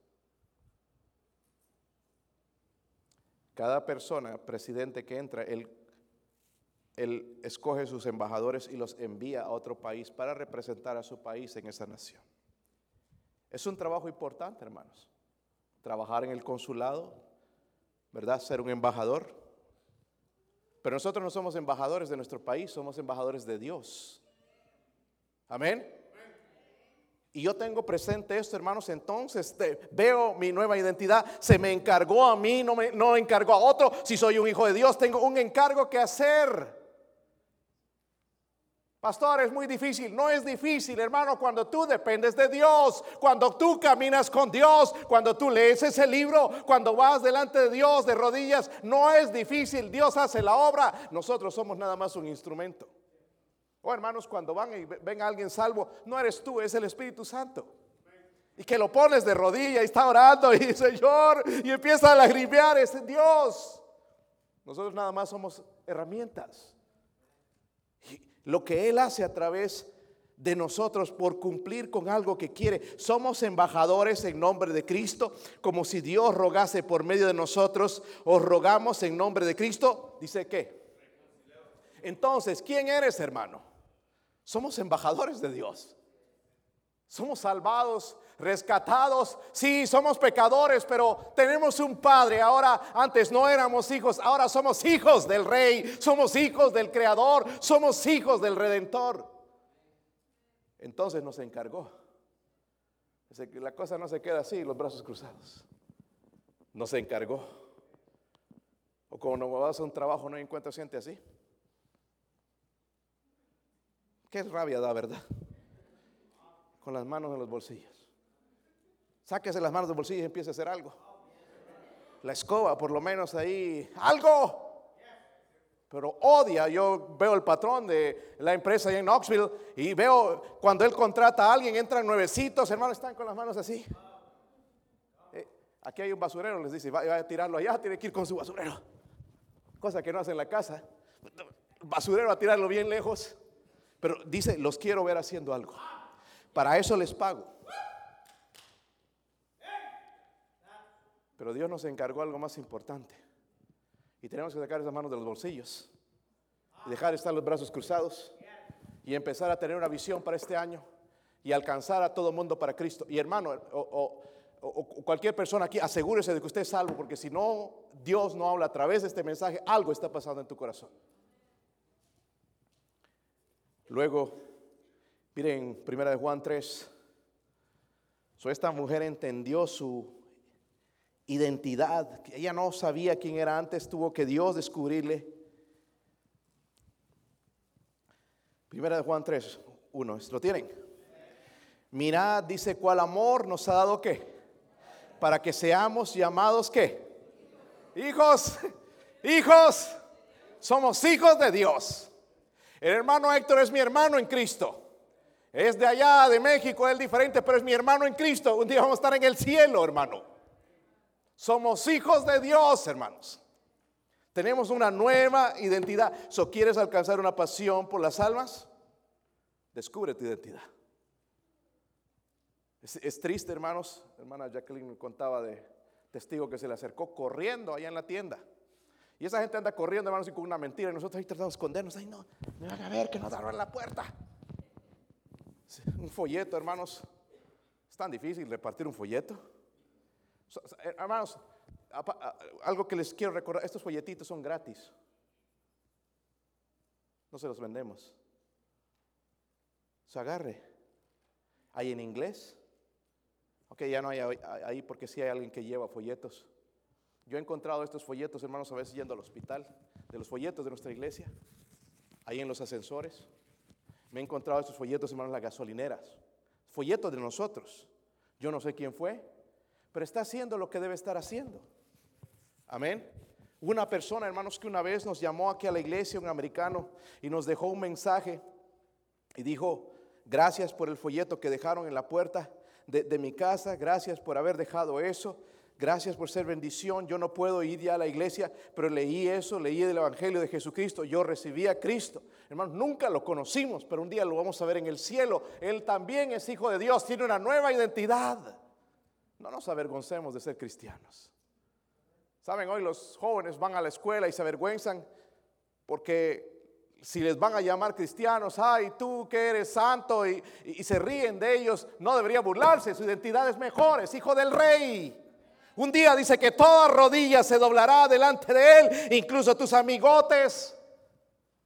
Cada persona, presidente que entra, él, escoge sus embajadores y los envía a otro país para representar a su país en esa nación. Es un trabajo importante, hermanos. Trabajar en el consulado, ¿verdad? Ser un embajador. Pero nosotros no somos embajadores de nuestro país, somos embajadores de Dios. Amén. Y yo tengo presente esto, hermanos, entonces veo mi nueva identidad. Se me encargó a mí, no me no encargó a otro. Si soy un hijo de Dios, tengo un encargo que hacer. Pastor, es muy difícil. No es difícil, hermano, cuando tú dependes de Dios, cuando tú caminas con Dios, cuando tú lees ese libro, cuando vas delante de Dios de rodillas, no es difícil. Dios hace la obra. Nosotros somos nada más un instrumento. Oh, hermanos, cuando van y ven a alguien salvo, no eres tú, es el Espíritu Santo. Y que lo pones de rodilla y está orando y Señor, y empieza a lagrimear, es Dios. Nosotros nada más somos herramientas. Y lo que Él hace a través de nosotros por cumplir con algo que quiere. Somos embajadores en nombre de Cristo, como si Dios rogase por medio de nosotros, os rogamos en nombre de Cristo. Dice que. Entonces, ¿quién eres, hermano? Somos embajadores de Dios. Somos salvados, rescatados. Sí, somos pecadores, pero tenemos un Padre. Ahora, antes no éramos hijos, ahora somos hijos del Rey, somos hijos del Creador, somos hijos del Redentor. Entonces nos encargó. La cosa no se queda así, los brazos cruzados. Nos encargó. O cuando vas a un trabajo no encuentras gente así. Qué rabia da, ¿verdad? Con las manos en los bolsillos. Sáquese las manos del bolsillo y empiece a hacer algo. La escoba, por lo menos ahí, algo pero odia. Yo veo el patrón de la empresa en Knoxville y veo cuando él contrata a alguien, entran nuevecitos, hermanos, están con las manos así. Eh, aquí hay un basurero, les dice, va, a tirarlo allá, tiene que ir con su basurero. Cosa que no hace en la casa. Basurero a tirarlo bien lejos. Pero dice, los quiero ver haciendo algo. Para eso les pago. Pero Dios nos encargó algo más importante. Y tenemos que sacar esas manos de los bolsillos dejar estar los brazos cruzados y empezar a tener una visión para este año y alcanzar a todo mundo para Cristo. Y hermano, o, cualquier persona aquí, asegúrese de que usted es salvo, porque si no, Dios no habla a través de este mensaje, algo está pasando en tu corazón. Luego, miren, primera de Juan 3, so esta mujer entendió su identidad. Ella no sabía quién era antes, tuvo que Dios descubrirle. Primera de Juan 3, 1, ¿lo tienen? Mirad, dice, cuál amor nos ha dado qué? Para que seamos llamados qué? Hijos, hijos, somos hijos de Dios. El hermano Héctor es mi hermano en Cristo. Es de allá, de México, es diferente, pero es mi hermano en Cristo. Un día vamos a estar en el cielo, hermano. Somos hijos de Dios, hermanos. Tenemos una nueva identidad. ¿So quieres alcanzar una pasión por las almas? Descubre tu identidad. Es, triste, hermanos. Hermana Jacqueline me contaba de testigo que se le acercó corriendo allá en la tienda. Y esa gente anda corriendo, hermanos, y con una mentira. Y nosotros ahí tratamos de escondernos. Ay, no, me van a ver que nos abran la puerta. Un folleto, hermanos. Es tan difícil repartir un folleto. Eh, hermanos, algo que les quiero recordar, estos folletitos son gratis. No se los vendemos. Se agarre. Hay en inglés. Ok, ya no hay ahí porque sí hay alguien que lleva folletos. Yo he encontrado estos folletos, hermanos, a veces yendo al hospital, de los folletos de nuestra iglesia, ahí en los ascensores. Me he encontrado estos folletos, hermanos, en las gasolineras. Folletos de nosotros. Yo no sé quién fue, pero está haciendo lo que debe estar haciendo. Amén. Una persona, hermanos, que una vez nos llamó aquí a la iglesia, un americano, y nos dejó un mensaje y dijo, gracias por el folleto que dejaron en la puerta de, de mi casa, gracias por haber dejado eso. Gracias por ser bendición. Yo no puedo ir ya a la iglesia, pero leí eso, leí el Evangelio de Jesucristo. Yo recibí a Cristo. Hermanos, nunca lo conocimos, pero un día lo vamos a ver en el cielo. Él también es hijo de Dios, tiene una nueva identidad. No nos avergoncemos de ser cristianos. Saben, hoy los jóvenes van a la escuela y se avergüenzan porque si les van a llamar cristianos, ay, tú que eres santo y, se ríen de ellos, no debería burlarse, su identidad es mejor, es hijo del rey. Un día dice que toda rodilla se doblará delante de él, incluso tus amigotes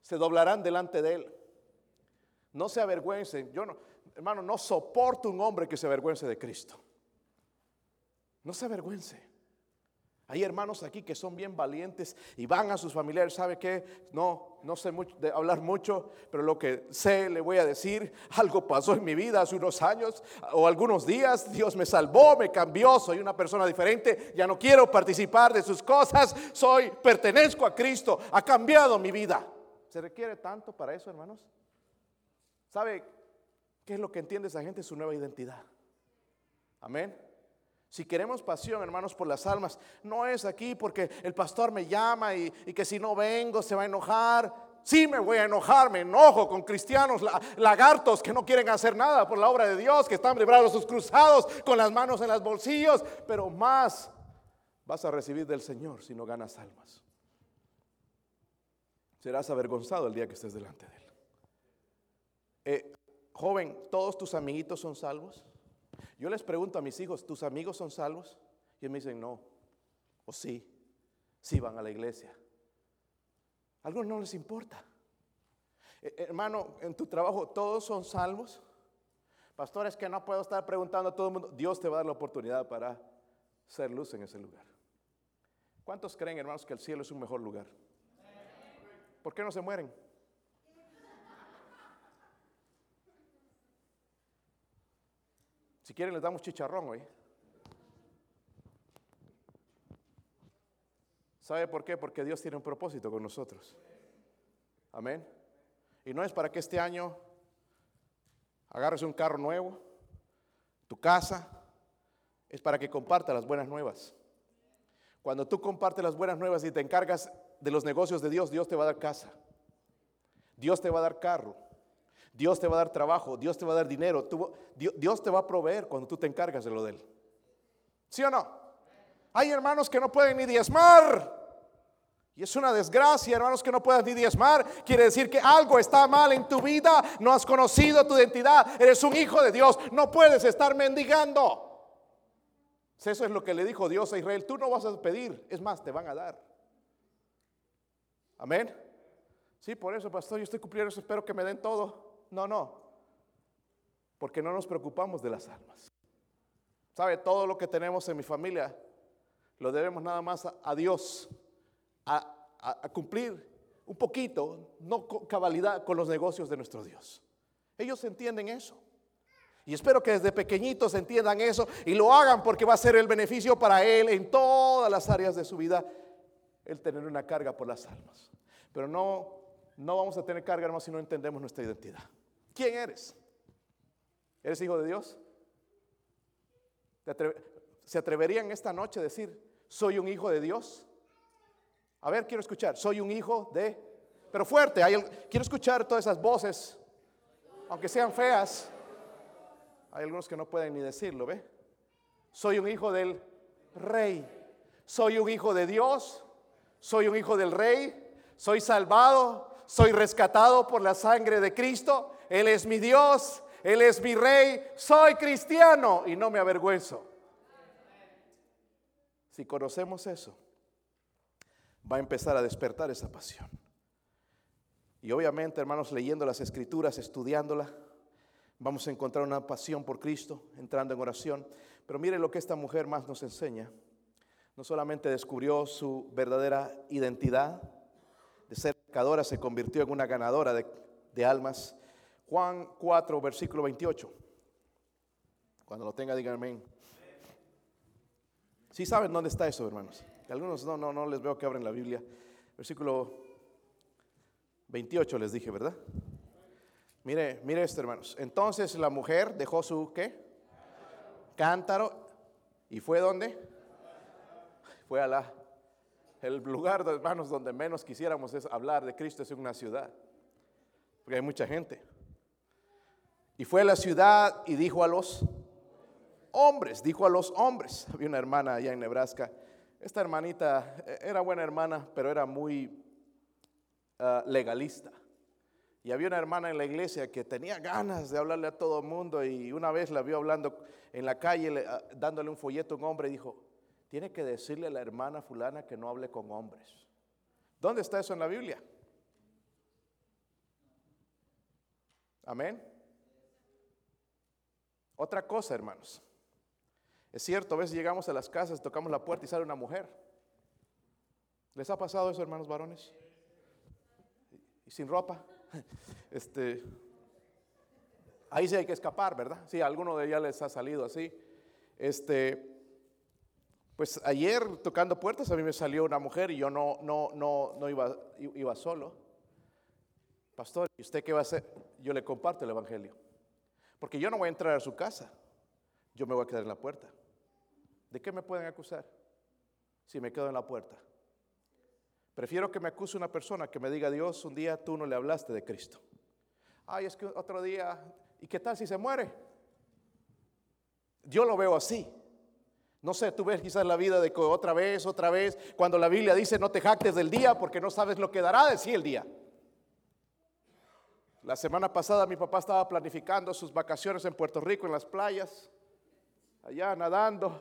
se doblarán delante de él. No se avergüencen, yo no, hermano, no soporto un hombre que se avergüence de Cristo. No se avergüence. Hay hermanos aquí que son bien valientes y van a sus familiares. ¿Sabe qué? No, no sé hablar mucho, pero lo que sé le voy a decir. Algo pasó en mi vida hace unos años o algunos días. Dios me salvó, me cambió. Soy una persona diferente. Ya no quiero participar de sus cosas. Soy, pertenezco a Cristo. Ha cambiado mi vida. ¿Se requiere tanto para eso, hermanos? ¿Sabe qué es lo que entiende esa gente? Su nueva identidad. Amén. Si queremos pasión, hermanos, por las almas, no es aquí porque el pastor me llama y, que si no vengo se va a enojar. Sí me voy a enojar, me enojo con cristianos lagartos que no quieren hacer nada por la obra de Dios, que están librados sus cruzados con las manos en los bolsillos, pero más vas a recibir del Señor si no ganas almas. Serás avergonzado el día que estés delante de Él. Eh, joven, ¿todos tus amiguitos son salvos? Yo les pregunto a mis hijos, ¿tus amigos son salvos? Y me dicen, no. O sí, sí van a la iglesia. A algunos no les importa. Eh, hermano, en tu trabajo, ¿todos son salvos? Pastores, que no puedo estar preguntando a todo el mundo. Dios te va a dar la oportunidad para ser luz en ese lugar. ¿Cuántos creen, hermanos, que el cielo es un mejor lugar? ¿Por qué no se mueren? Si quieren les damos chicharrón hoy. ¿Sabe por qué? Porque Dios tiene un propósito con nosotros. Amén. Y no es para que este año agarres un carro nuevo, tu casa, es para que comparta las buenas nuevas. Cuando tú compartes las buenas nuevas y te encargas de los negocios de Dios, Dios te va a dar casa. Dios te va a dar carro. Dios te va a dar trabajo, Dios te va a dar dinero, Dios te va a proveer cuando tú te encargas de lo de Él. ¿Sí o no? Hay hermanos que no pueden ni diezmar. Y es una desgracia, hermanos, que no puedas ni diezmar. Quiere decir que algo está mal en tu vida. No has conocido tu identidad. Eres un hijo de Dios. No puedes estar mendigando. Eso es lo que le dijo Dios a Israel. Tú no vas a pedir. Es más, te van a dar. Amén. Sí, por eso, pastor, yo estoy cumpliendo eso. Espero que me den todo. No, no. Porque no nos preocupamos de las almas. ¿Sabe? Todo lo que tenemos en mi familia lo debemos nada más a, Dios, a, cumplir un poquito, no cabalidad, con los negocios de nuestro Dios. Ellos entienden eso. Y espero que desde pequeñitos entiendan eso y lo hagan porque va a ser el beneficio para Él en todas las áreas de su vida, el tener una carga por las almas. Pero no, no vamos a tener carga, hermano, si no entendemos nuestra identidad. ¿Quién eres? ¿Eres hijo de Dios? ¿Se atreverían esta noche a decir, soy un hijo de Dios? A ver, quiero escuchar, soy un hijo de... Pero fuerte, quiero escuchar todas esas voces, aunque sean feas. Hay algunos que no pueden ni decirlo, ¿ve? Soy un hijo del rey. Soy un hijo de Dios. Soy un hijo del rey. Soy salvado. Soy rescatado por la sangre de Cristo. Él es mi Dios, Él es mi rey, soy cristiano y no me avergüenzo. Si conocemos eso, va a empezar a despertar esa pasión. Y obviamente, hermanos, leyendo las escrituras, estudiándola, vamos a encontrar una pasión por Cristo, entrando en oración. Pero mire lo que esta mujer más nos enseña. No solamente descubrió su verdadera identidad, de ser pecadora se convirtió en una ganadora de almas, Juan 4, versículo 28. Cuando lo tenga, díganme. amén. Si saben dónde está eso, hermanos. Algunos no, no, no les veo que abren la Biblia. Versículo 28 les dije, ¿verdad? Mire, mire esto, hermanos. Entonces la mujer dejó su ¿qué? Cántaro y fue donde? Fue a la el lugar, hermanos, donde menos quisiéramos es hablar de Cristo es una ciudad. Porque hay mucha gente. Y fue a la ciudad y dijo a los hombres, dijo a los hombres. Había una hermana allá en Nebraska. Esta hermanita eh, era buena hermana, pero era muy ah, legalista. Y había una hermana en la iglesia que tenía ganas de hablarle a todo el mundo y una vez la vio hablando en la calle, ah, dándole un folleto a un hombre y dijo, tiene que decirle a la hermana fulana que no hable con hombres. ¿Dónde está eso en la Biblia? Amén. Otra cosa, hermanos. Es cierto, a veces llegamos a las casas, tocamos la puerta y sale una mujer. ¿Les ha pasado eso, hermanos varones? Y sin ropa. Este, ahí sí hay que escapar, ¿verdad? Sí, a alguno de ellas les ha salido así. Este, pues ayer tocando puertas a mí me salió una mujer y yo no, no, no, no iba, iba solo. Pastor, ¿y usted qué va a hacer? Yo le comparto el Evangelio. Porque yo no voy a entrar a su casa, yo me voy a quedar en la puerta. ¿De qué me pueden acusar si me quedo en la puerta? Prefiero que me acuse una persona que me diga, Dios, un día tú no le hablaste de Cristo. Ay, es que otro día, ¿y qué tal si se muere? Yo lo veo así. No sé, tú ves quizás la vida de otra vez, otra vez, cuando la Biblia dice no te jactes del día porque no sabes lo que dará de sí el día. La semana pasada mi papá estaba planificando sus vacaciones en Puerto Rico, en las playas, allá nadando,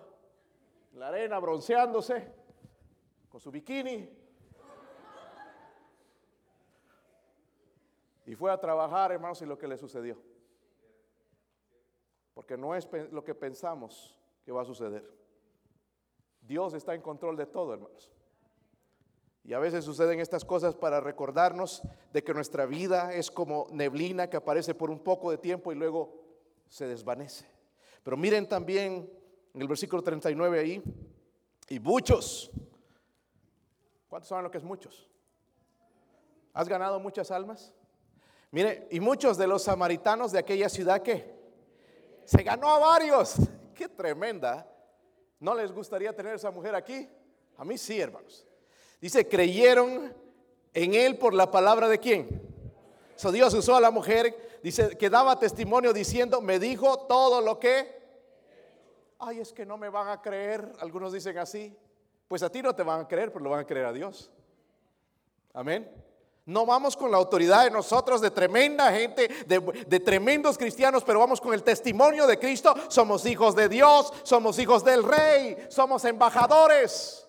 en la arena, bronceándose, con su bikini. Y fue a trabajar, hermanos, y lo que le sucedió. Porque no es lo que pensamos que va a suceder. Dios está en control de todo, hermanos. Y a veces suceden estas cosas para recordarnos de que nuestra vida es como neblina que aparece por un poco de tiempo y luego se desvanece. Pero miren también en el versículo 39 ahí, y muchos, ¿cuántos saben lo que es muchos? ¿Has ganado muchas almas? Mire, y muchos de los samaritanos de aquella ciudad que se ganó a varios. Qué tremenda. ¿No les gustaría tener esa mujer aquí? A mí sí, hermanos. Dice, creyeron en él por la palabra de quién. So Dios usó a la mujer, dice, que daba testimonio diciendo, me dijo todo lo que... Ay, es que no me van a creer. Algunos dicen así. Pues a ti no te van a creer, pero lo van a creer a Dios. Amén. No vamos con la autoridad de nosotros, de tremenda gente, de, tremendos cristianos, pero vamos con el testimonio de Cristo. Somos hijos de Dios, somos hijos del rey, somos embajadores.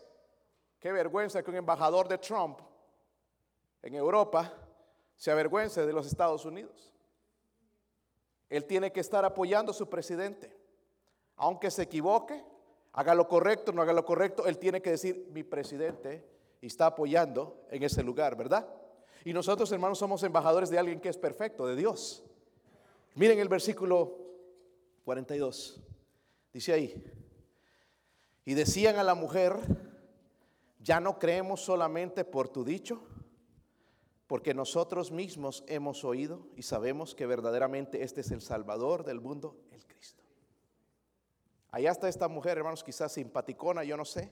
Qué vergüenza que un embajador de Trump en Europa se avergüence de los Estados Unidos. Él tiene que estar apoyando a su presidente. Aunque se equivoque, haga lo correcto, no haga lo correcto, él tiene que decir, mi presidente está apoyando en ese lugar, ¿verdad? Y nosotros, hermanos, somos embajadores de alguien que es perfecto, de Dios. Miren el versículo 42. Dice ahí, y decían a la mujer, ya no creemos solamente por tu dicho, porque nosotros mismos hemos oído y sabemos que verdaderamente este es el Salvador del mundo, el Cristo. Allá está esta mujer, hermanos, quizás simpaticona, yo no sé,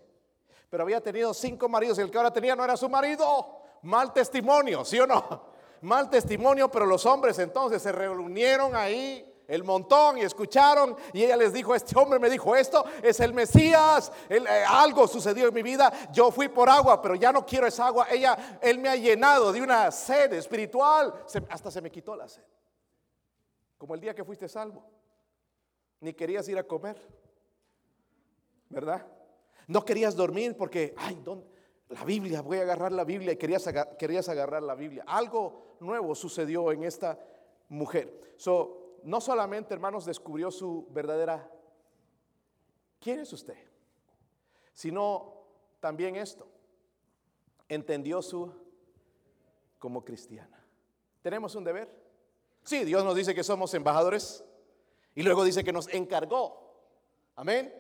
pero había tenido cinco maridos y el que ahora tenía no era su marido mal testimonio, ¿sí o no? Mal testimonio, pero los hombres entonces se reunieron ahí el montón y escucharon y ella les dijo, este hombre me dijo esto, es el Mesías, eh, algo sucedió en mi vida, yo fui por agua, pero ya no quiero esa agua, ella, él me ha llenado de una sed espiritual, hasta se me quitó la sed, como el día que fuiste salvo, ni querías ir a comer, ¿verdad? No querías dormir porque, ay, ¿dónde? la Biblia, voy a agarrar la Biblia y querías, querías agarrar la Biblia. Algo nuevo sucedió en esta mujer. So, no solamente, hermanos, descubrió su verdadera, ¿quién es usted? Sino también esto, entendió su como cristiana. ¿Tenemos un deber? Sí, Dios nos dice que somos embajadores y luego dice que nos encargó. Amén.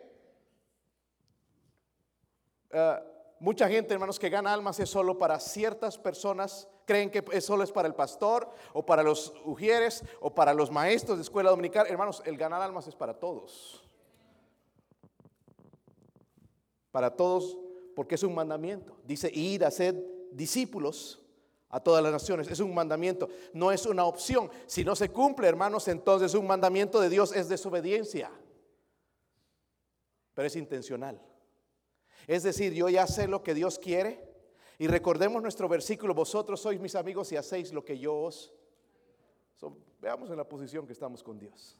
Uh, Mucha gente, hermanos, que gana almas es solo para ciertas personas. Creen que es solo es para el pastor o para los ujieres o para los maestros de escuela dominical. Hermanos, el ganar almas es para todos. Para todos, porque es un mandamiento. Dice ir a ser discípulos a todas las naciones. Es un mandamiento, no es una opción. Si no se cumple, hermanos, entonces un mandamiento de Dios es desobediencia. Pero es intencional. Es decir, yo ya sé lo que Dios quiere. Y recordemos nuestro versículo, vosotros sois mis amigos y hacéis lo que yo os... veamos en la posición que estamos con Dios.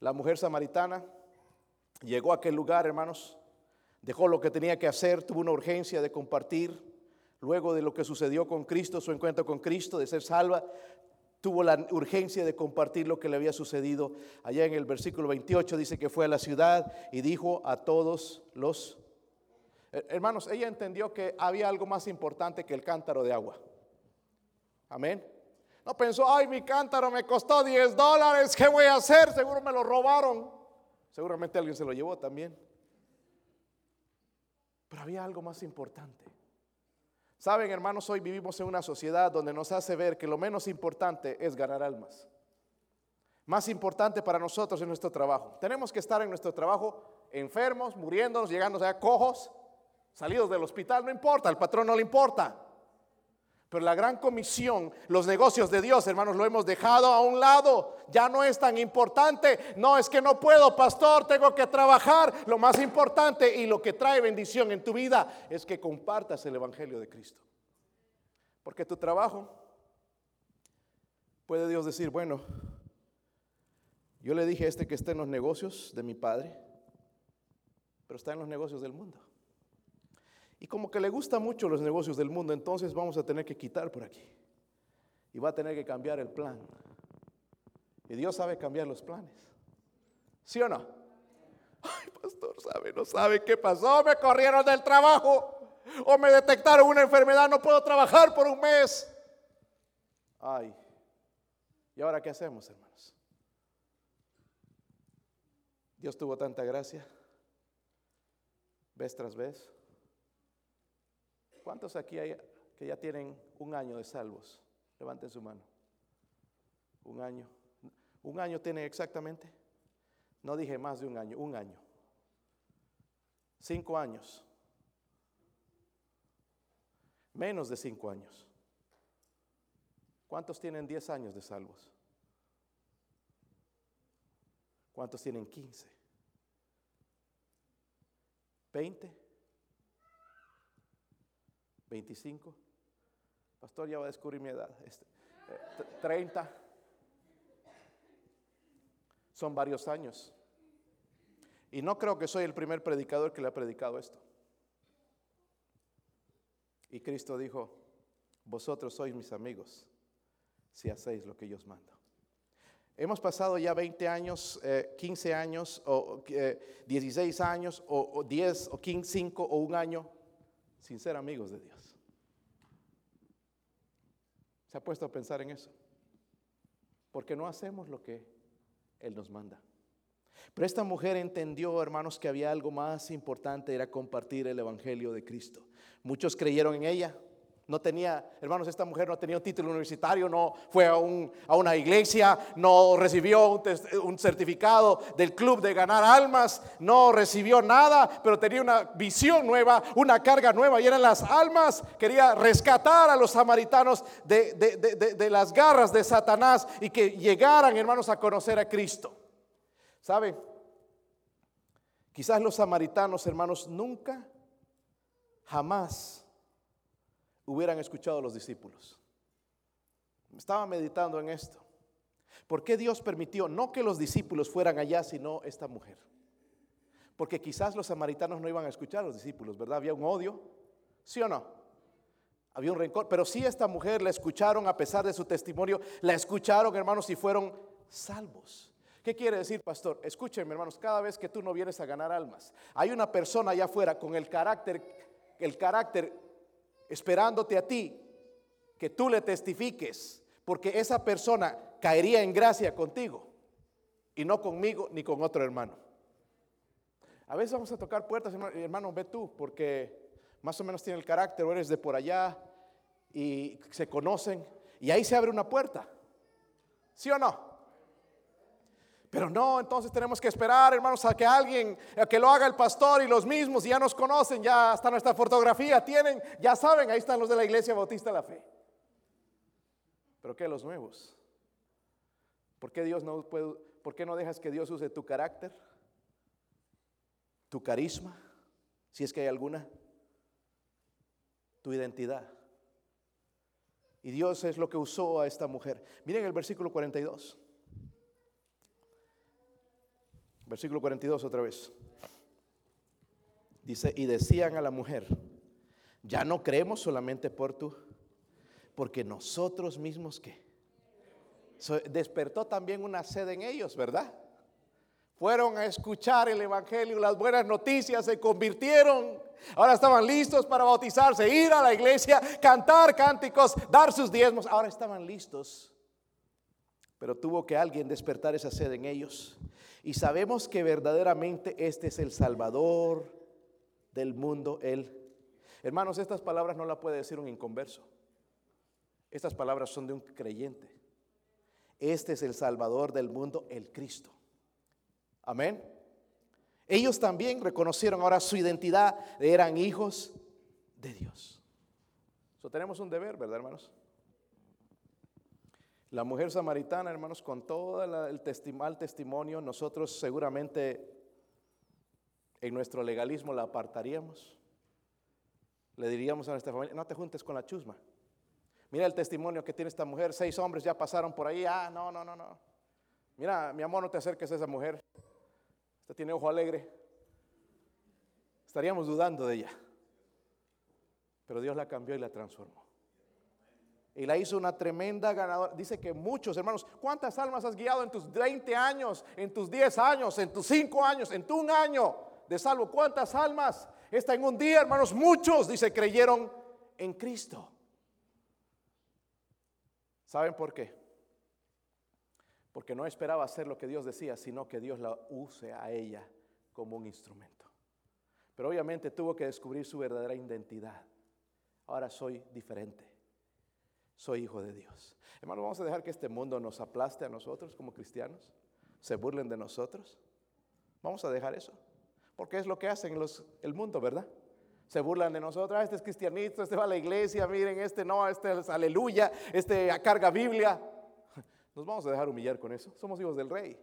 La mujer samaritana llegó a aquel lugar, hermanos, dejó lo que tenía que hacer, tuvo una urgencia de compartir, luego de lo que sucedió con Cristo, su encuentro con Cristo, de ser salva, tuvo la urgencia de compartir lo que le había sucedido. Allá en el versículo 28 dice que fue a la ciudad y dijo a todos los... Hermanos, ella entendió que había algo más importante que el cántaro de agua. Amén. No pensó, ay, mi cántaro me costó 10 dólares, ¿qué voy a hacer? Seguro me lo robaron. Seguramente alguien se lo llevó también. Pero había algo más importante. Saben, hermanos, hoy vivimos en una sociedad donde nos hace ver que lo menos importante es ganar almas. Más importante para nosotros es nuestro trabajo. Tenemos que estar en nuestro trabajo enfermos, muriéndonos, llegando a cojos. Salidos del hospital, no importa, al patrón no le importa. Pero la gran comisión, los negocios de Dios, hermanos, lo hemos dejado a un lado. Ya no es tan importante. No es que no puedo, pastor, tengo que trabajar. Lo más importante y lo que trae bendición en tu vida es que compartas el Evangelio de Cristo. Porque tu trabajo, puede Dios decir, bueno, yo le dije a este que está en los negocios de mi padre, pero está en los negocios del mundo. Y como que le gustan mucho los negocios del mundo, entonces vamos a tener que quitar por aquí. Y va a tener que cambiar el plan. Y Dios sabe cambiar los planes. ¿Sí o no? Ay, pastor, sabe, no sabe qué pasó. Me corrieron del trabajo. O me detectaron una enfermedad. No puedo trabajar por un mes. Ay. ¿Y ahora qué hacemos, hermanos? Dios tuvo tanta gracia. Vez tras vez. ¿Cuántos aquí hay que ya tienen un año de salvos? Levanten su mano. Un año. ¿Un año tiene exactamente? No dije más de un año, un año. Cinco años. Menos de cinco años. ¿Cuántos tienen diez años de salvos? ¿Cuántos tienen quince? ¿Veinte? 25. Pastor, ya va a descubrir mi edad. 30. Este, eh, Son varios años. Y no creo que soy el primer predicador que le ha predicado esto. Y Cristo dijo, vosotros sois mis amigos si hacéis lo que yo os mando. Hemos pasado ya 20 años, 15 eh, años, o 16 eh, años, o, o 10, o 15, 5, o un año sin ser amigos de Dios. ¿Se ha puesto a pensar en eso? Porque no hacemos lo que Él nos manda. Pero esta mujer entendió, hermanos, que había algo más importante, era compartir el Evangelio de Cristo. Muchos creyeron en ella, no tenía, hermanos, esta mujer no tenía un título universitario, no fue a, una iglesia, no recibió un, certificado del club de ganar almas, no recibió nada, pero tenía una visión nueva, una carga nueva y eran las almas. Quería rescatar a los samaritanos de, de las garras de Satanás y que llegaran, hermanos, a conocer a Cristo. ¿Saben? Quizás los samaritanos, hermanos, nunca, jamás hubieran escuchado los discípulos. Estaba meditando en esto. ¿Por qué Dios permitió no que los discípulos fueran allá, sino esta mujer? Porque quizás los samaritanos no iban a escuchar a los discípulos, ¿verdad? Había un odio, ¿sí o no? Había un rencor, pero sí esta mujer la escucharon a pesar de su testimonio, la escucharon, hermanos, y fueron salvos. ¿Qué quiere decir, pastor? Escúchenme, hermanos, cada vez que tú no vienes a ganar almas, hay una persona allá afuera con el carácter, el carácter esperándote a ti que tú le testifiques, porque esa persona caería en gracia contigo y no conmigo ni con otro hermano. A veces vamos a tocar puertas, hermano, ve tú, porque más o menos tiene el carácter, o eres de por allá y se conocen, y ahí se abre una puerta. ¿Sí o no? Pero no, entonces tenemos que esperar, hermanos, a que alguien, a que lo haga el pastor y los mismos, ya nos conocen, ya hasta nuestra fotografía tienen, ya saben, ahí están los de la iglesia bautista de la fe. Pero ¿qué los nuevos? ¿Por qué Dios no puede, por qué no dejas que Dios use tu carácter, tu carisma, si es que hay alguna, tu identidad? Y Dios es lo que usó a esta mujer. Miren el versículo 42. Versículo 42 otra vez. Dice, y decían a la mujer, ya no creemos solamente por tú, porque nosotros mismos que despertó también una sed en ellos, ¿verdad? Fueron a escuchar el Evangelio, las buenas noticias, se convirtieron. Ahora estaban listos para bautizarse, ir a la iglesia, cantar cánticos, dar sus diezmos. Ahora estaban listos. Pero tuvo que alguien despertar esa sed en ellos. Y sabemos que verdaderamente este es el Salvador del mundo, Él. Hermanos, estas palabras no las puede decir un inconverso. Estas palabras son de un creyente. Este es el Salvador del mundo, el Cristo. Amén. Ellos también reconocieron ahora su identidad, eran hijos de Dios. So, tenemos un deber, ¿verdad, hermanos? La mujer samaritana, hermanos, con todo el testimonio, nosotros seguramente en nuestro legalismo la apartaríamos. Le diríamos a nuestra familia, no te juntes con la chusma. Mira el testimonio que tiene esta mujer, seis hombres ya pasaron por ahí, ah, no, no, no, no. Mira, mi amor, no te acerques a esa mujer. Esta tiene ojo alegre. Estaríamos dudando de ella. Pero Dios la cambió y la transformó. Y la hizo una tremenda ganadora. Dice que muchos, hermanos, ¿cuántas almas has guiado en tus 20 años, en tus 10 años, en tus 5 años, en tu un año de salvo? ¿Cuántas almas? Está en un día, hermanos, muchos, dice, creyeron en Cristo. ¿Saben por qué? Porque no esperaba hacer lo que Dios decía, sino que Dios la use a ella como un instrumento. Pero obviamente tuvo que descubrir su verdadera identidad. Ahora soy diferente. Soy hijo de Dios. Hermano, vamos a dejar que este mundo nos aplaste a nosotros como cristianos. Se burlen de nosotros. Vamos a dejar eso. Porque es lo que hacen los, el mundo, ¿verdad? Se burlan de nosotros, ah, este es cristianito, este va a la iglesia, miren, este no, este es aleluya, este carga Biblia. Nos vamos a dejar humillar con eso. Somos hijos del rey.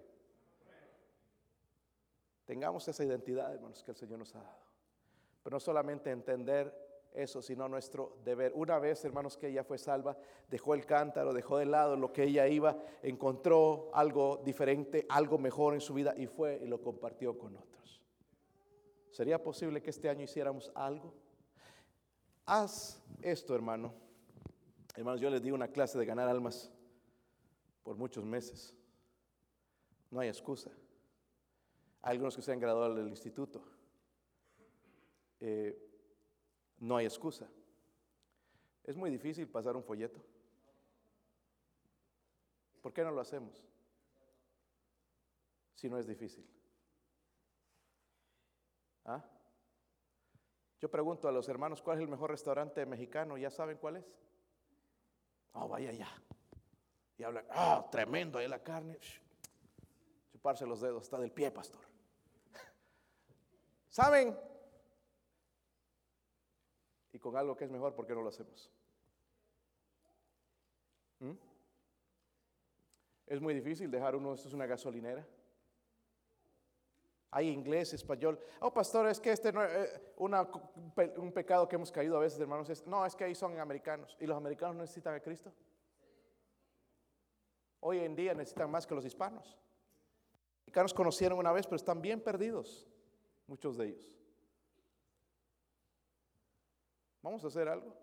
Tengamos esa identidad, hermanos, que el Señor nos ha dado. Pero no solamente entender eso, sino nuestro deber. Una vez, hermanos, que ella fue salva, dejó el cántaro, dejó de lado lo que ella iba, encontró algo diferente, algo mejor en su vida y fue y lo compartió con otros. ¿Sería posible que este año hiciéramos algo? Haz esto, hermano. Hermanos, yo les di una clase de ganar almas por muchos meses. No hay excusa. Hay algunos que se han graduado del instituto. Eh, no hay excusa. Es muy difícil pasar un folleto. ¿Por qué no lo hacemos? Si no es difícil. ¿Ah? Yo pregunto a los hermanos cuál es el mejor restaurante mexicano, ¿ya saben cuál es? Oh, vaya ya. Y hablan, ah, tremendo, ahí la carne. chuparse los dedos, está del pie, pastor. ¿Saben? Y con algo que es mejor, ¿por qué no lo hacemos? ¿Mm? Es muy difícil dejar uno, esto es una gasolinera. Hay inglés, español. Oh, pastor, es que este no, eh, un pecado que hemos caído a veces, hermanos. Es, no, es que ahí son americanos. ¿Y los americanos necesitan a Cristo? Hoy en día necesitan más que los hispanos. Los americanos conocieron una vez, pero están bien perdidos, muchos de ellos. Vamos a hacer algo.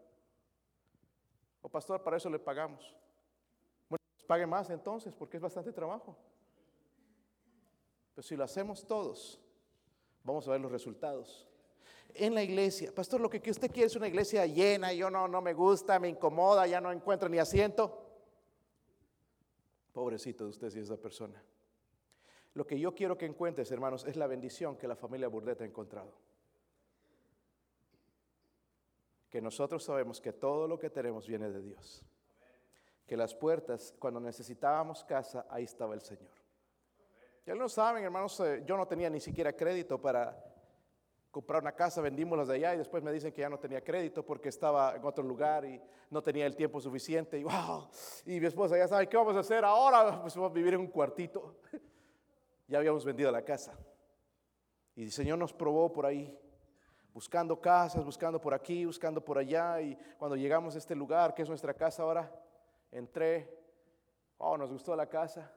O pastor, para eso le pagamos. Bueno, pues pague más entonces, porque es bastante trabajo. Pero si lo hacemos todos, vamos a ver los resultados. En la iglesia, pastor, lo que usted quiere es una iglesia llena, yo no, no me gusta, me incomoda, ya no encuentro ni asiento. Pobrecito de usted si es esa persona. Lo que yo quiero que encuentres, hermanos, es la bendición que la familia Burdeta ha encontrado. Que nosotros sabemos que todo lo que tenemos viene de Dios. Que las puertas, cuando necesitábamos casa, ahí estaba el Señor. Ya no saben, hermanos, eh, yo no tenía ni siquiera crédito para comprar una casa, vendimos las de allá y después me dicen que ya no tenía crédito porque estaba en otro lugar y no tenía el tiempo suficiente. Y wow, y mi esposa ya sabe, ¿qué vamos a hacer ahora? Pues vamos a vivir en un cuartito. ya habíamos vendido la casa. Y el Señor nos probó por ahí, buscando casas, buscando por aquí, buscando por allá. Y cuando llegamos a este lugar, que es nuestra casa ahora, entré, oh, nos gustó la casa.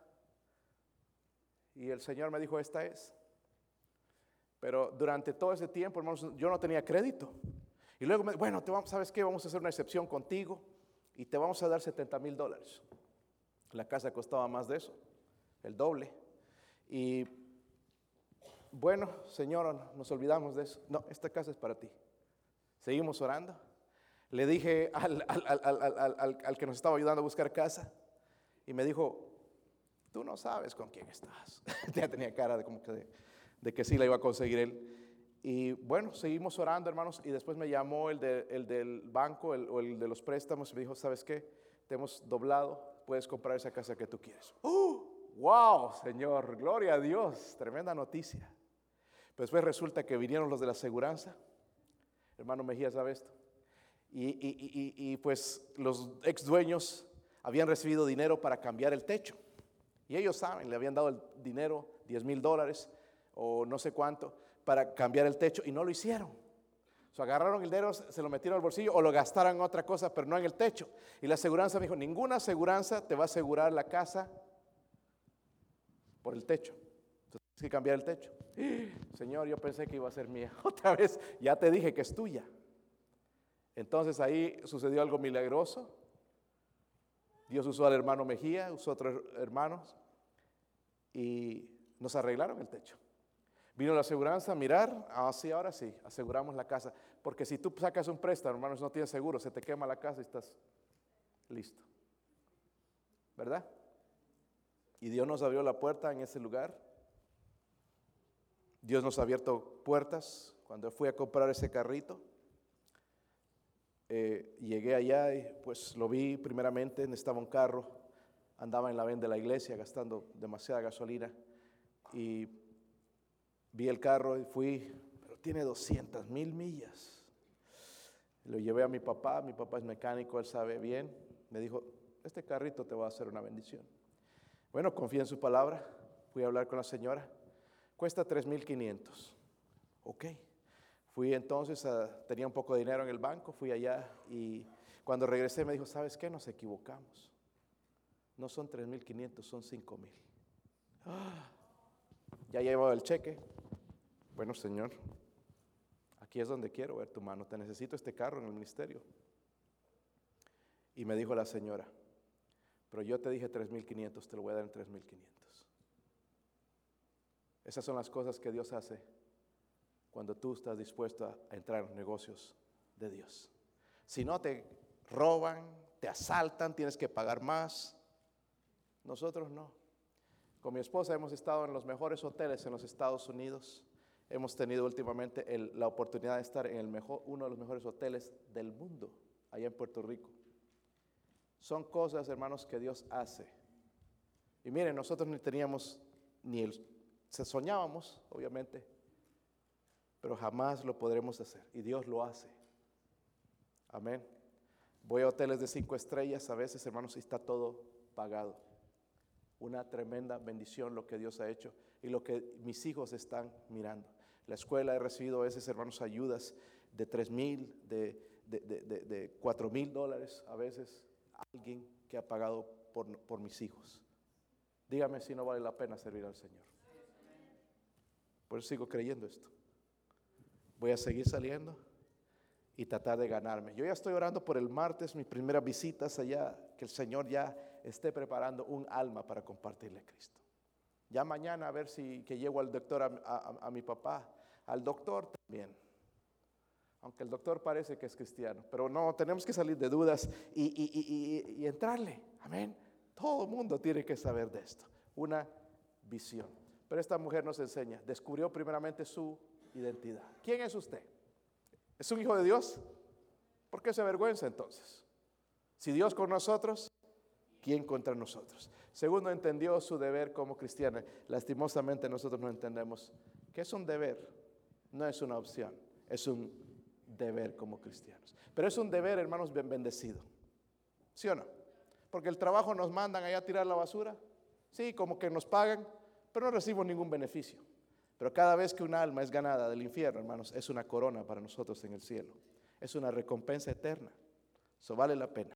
Y el Señor me dijo, esta es. Pero durante todo ese tiempo, hermanos, yo no tenía crédito. Y luego, me, bueno, te vamos, ¿sabes qué? Vamos a hacer una excepción contigo y te vamos a dar 70 mil dólares. La casa costaba más de eso, el doble. Y bueno, Señor, nos olvidamos de eso. No, esta casa es para ti. Seguimos orando. Le dije al, al que nos estaba ayudando a buscar casa y me dijo, tú no sabes con quién estás. ya tenía cara de, como que de, que sí la iba a conseguir él. Y bueno, seguimos orando, hermanos, y después me llamó el, del banco el, o el de los préstamos y me dijo, ¿sabes qué? Te hemos doblado, puedes comprar esa casa que tú quieres. ¡Oh! ¡Wow, Señor! Gloria a Dios, tremenda noticia. Pues después resulta que vinieron los de la aseguranza. Hermano Mejía sabe esto. Y, pues los ex dueños habían recibido dinero para cambiar el techo. Y ellos saben, le habían dado el dinero, 10 mil dólares o no sé cuánto, para cambiar el techo y no lo hicieron. O sea, agarraron el dinero, se lo metieron al bolsillo o lo gastaron en otra cosa, pero no en el techo. Y la aseguranza me dijo, ninguna aseguranza te va a asegurar la casa por el techo. Que cambiar el techo. Señor, yo pensé que iba a ser mía. Otra vez, ya te dije que es tuya. Entonces ahí sucedió algo milagroso. Dios usó al hermano Mejía, usó a otros hermanos y nos arreglaron el techo. Vino la aseguranza a mirar, ah, sí, ahora sí, aseguramos la casa. Porque si tú sacas un préstamo, hermanos, no tienes seguro, se te quema la casa y estás listo. ¿Verdad? Y Dios nos abrió la puerta en ese lugar. Dios nos ha abierto puertas. Cuando fui a comprar ese carrito, eh, llegué allá y pues lo vi primeramente, necesitaba un carro, andaba en la venda de la iglesia gastando demasiada gasolina. Y vi el carro y fui, pero tiene 200 mil millas. Lo llevé a mi papá, mi papá es mecánico, él sabe bien, me dijo, este carrito te va a hacer una bendición. Bueno, confía en su palabra, fui a hablar con la señora, cuesta 3.500, ok. Fui entonces, tenía un poco de dinero en el banco, fui allá y cuando regresé me dijo, ¿sabes qué? Nos equivocamos. No son 3.500, son 5.000. ¡Ah! Ya llevaba el cheque. Bueno, Señor, aquí es donde quiero ver tu mano. Te necesito este carro en el ministerio. Y me dijo la señora, pero yo te dije 3.500, te lo voy a dar en 3.500. Esas son las cosas que Dios hace cuando tú estás dispuesto a entrar en los negocios de Dios. Si no te roban, te asaltan, tienes que pagar más. Nosotros no. Con mi esposa hemos estado en los mejores hoteles en los Estados Unidos. Hemos tenido últimamente la oportunidad de estar en el mejor, uno de los mejores hoteles del mundo, allá en Puerto Rico. Son cosas, hermanos, que Dios hace. Y miren, nosotros ni teníamos, ni el, se soñábamos, obviamente, pero jamás lo podremos hacer. Y Dios lo hace. Amén. Voy a hoteles de cinco estrellas a veces, hermanos, y está todo pagado. Una tremenda bendición lo que Dios ha hecho y lo que mis hijos están mirando. La escuela he recibido a veces, hermanos, ayudas de tres mil, de, de, cuatro mil dólares a veces. Alguien que ha pagado por, por mis hijos. Dígame si no vale la pena servir al Señor. Por eso sigo creyendo esto voy a seguir saliendo y tratar de ganarme. Yo ya estoy orando por el martes, mis primeras visitas allá, que el Señor ya esté preparando un alma para compartirle a Cristo. Ya mañana a ver si que llego al doctor a, mi papá, al doctor también. Aunque el doctor parece que es cristiano, pero no, tenemos que salir de dudas y, y entrarle. Amén. Todo el mundo tiene que saber de esto. Una visión. Pero esta mujer nos enseña, descubrió primeramente su identidad. ¿Quién es usted? ¿Es un hijo de Dios? ¿Por qué se avergüenza entonces? Si Dios con nosotros, ¿quién contra nosotros? Segundo, entendió su deber como cristiana. Lastimosamente nosotros no entendemos que es un deber, no es una opción, es un deber como cristianos. Pero es un deber, hermanos, bien bendecido. ¿Sí o no? Porque el trabajo nos mandan allá a tirar la basura. Sí, como que nos pagan, pero no recibimos ningún beneficio. Pero cada vez que un alma es ganada del infierno, hermanos, es una corona para nosotros en el cielo. Es una recompensa eterna. Eso vale la pena.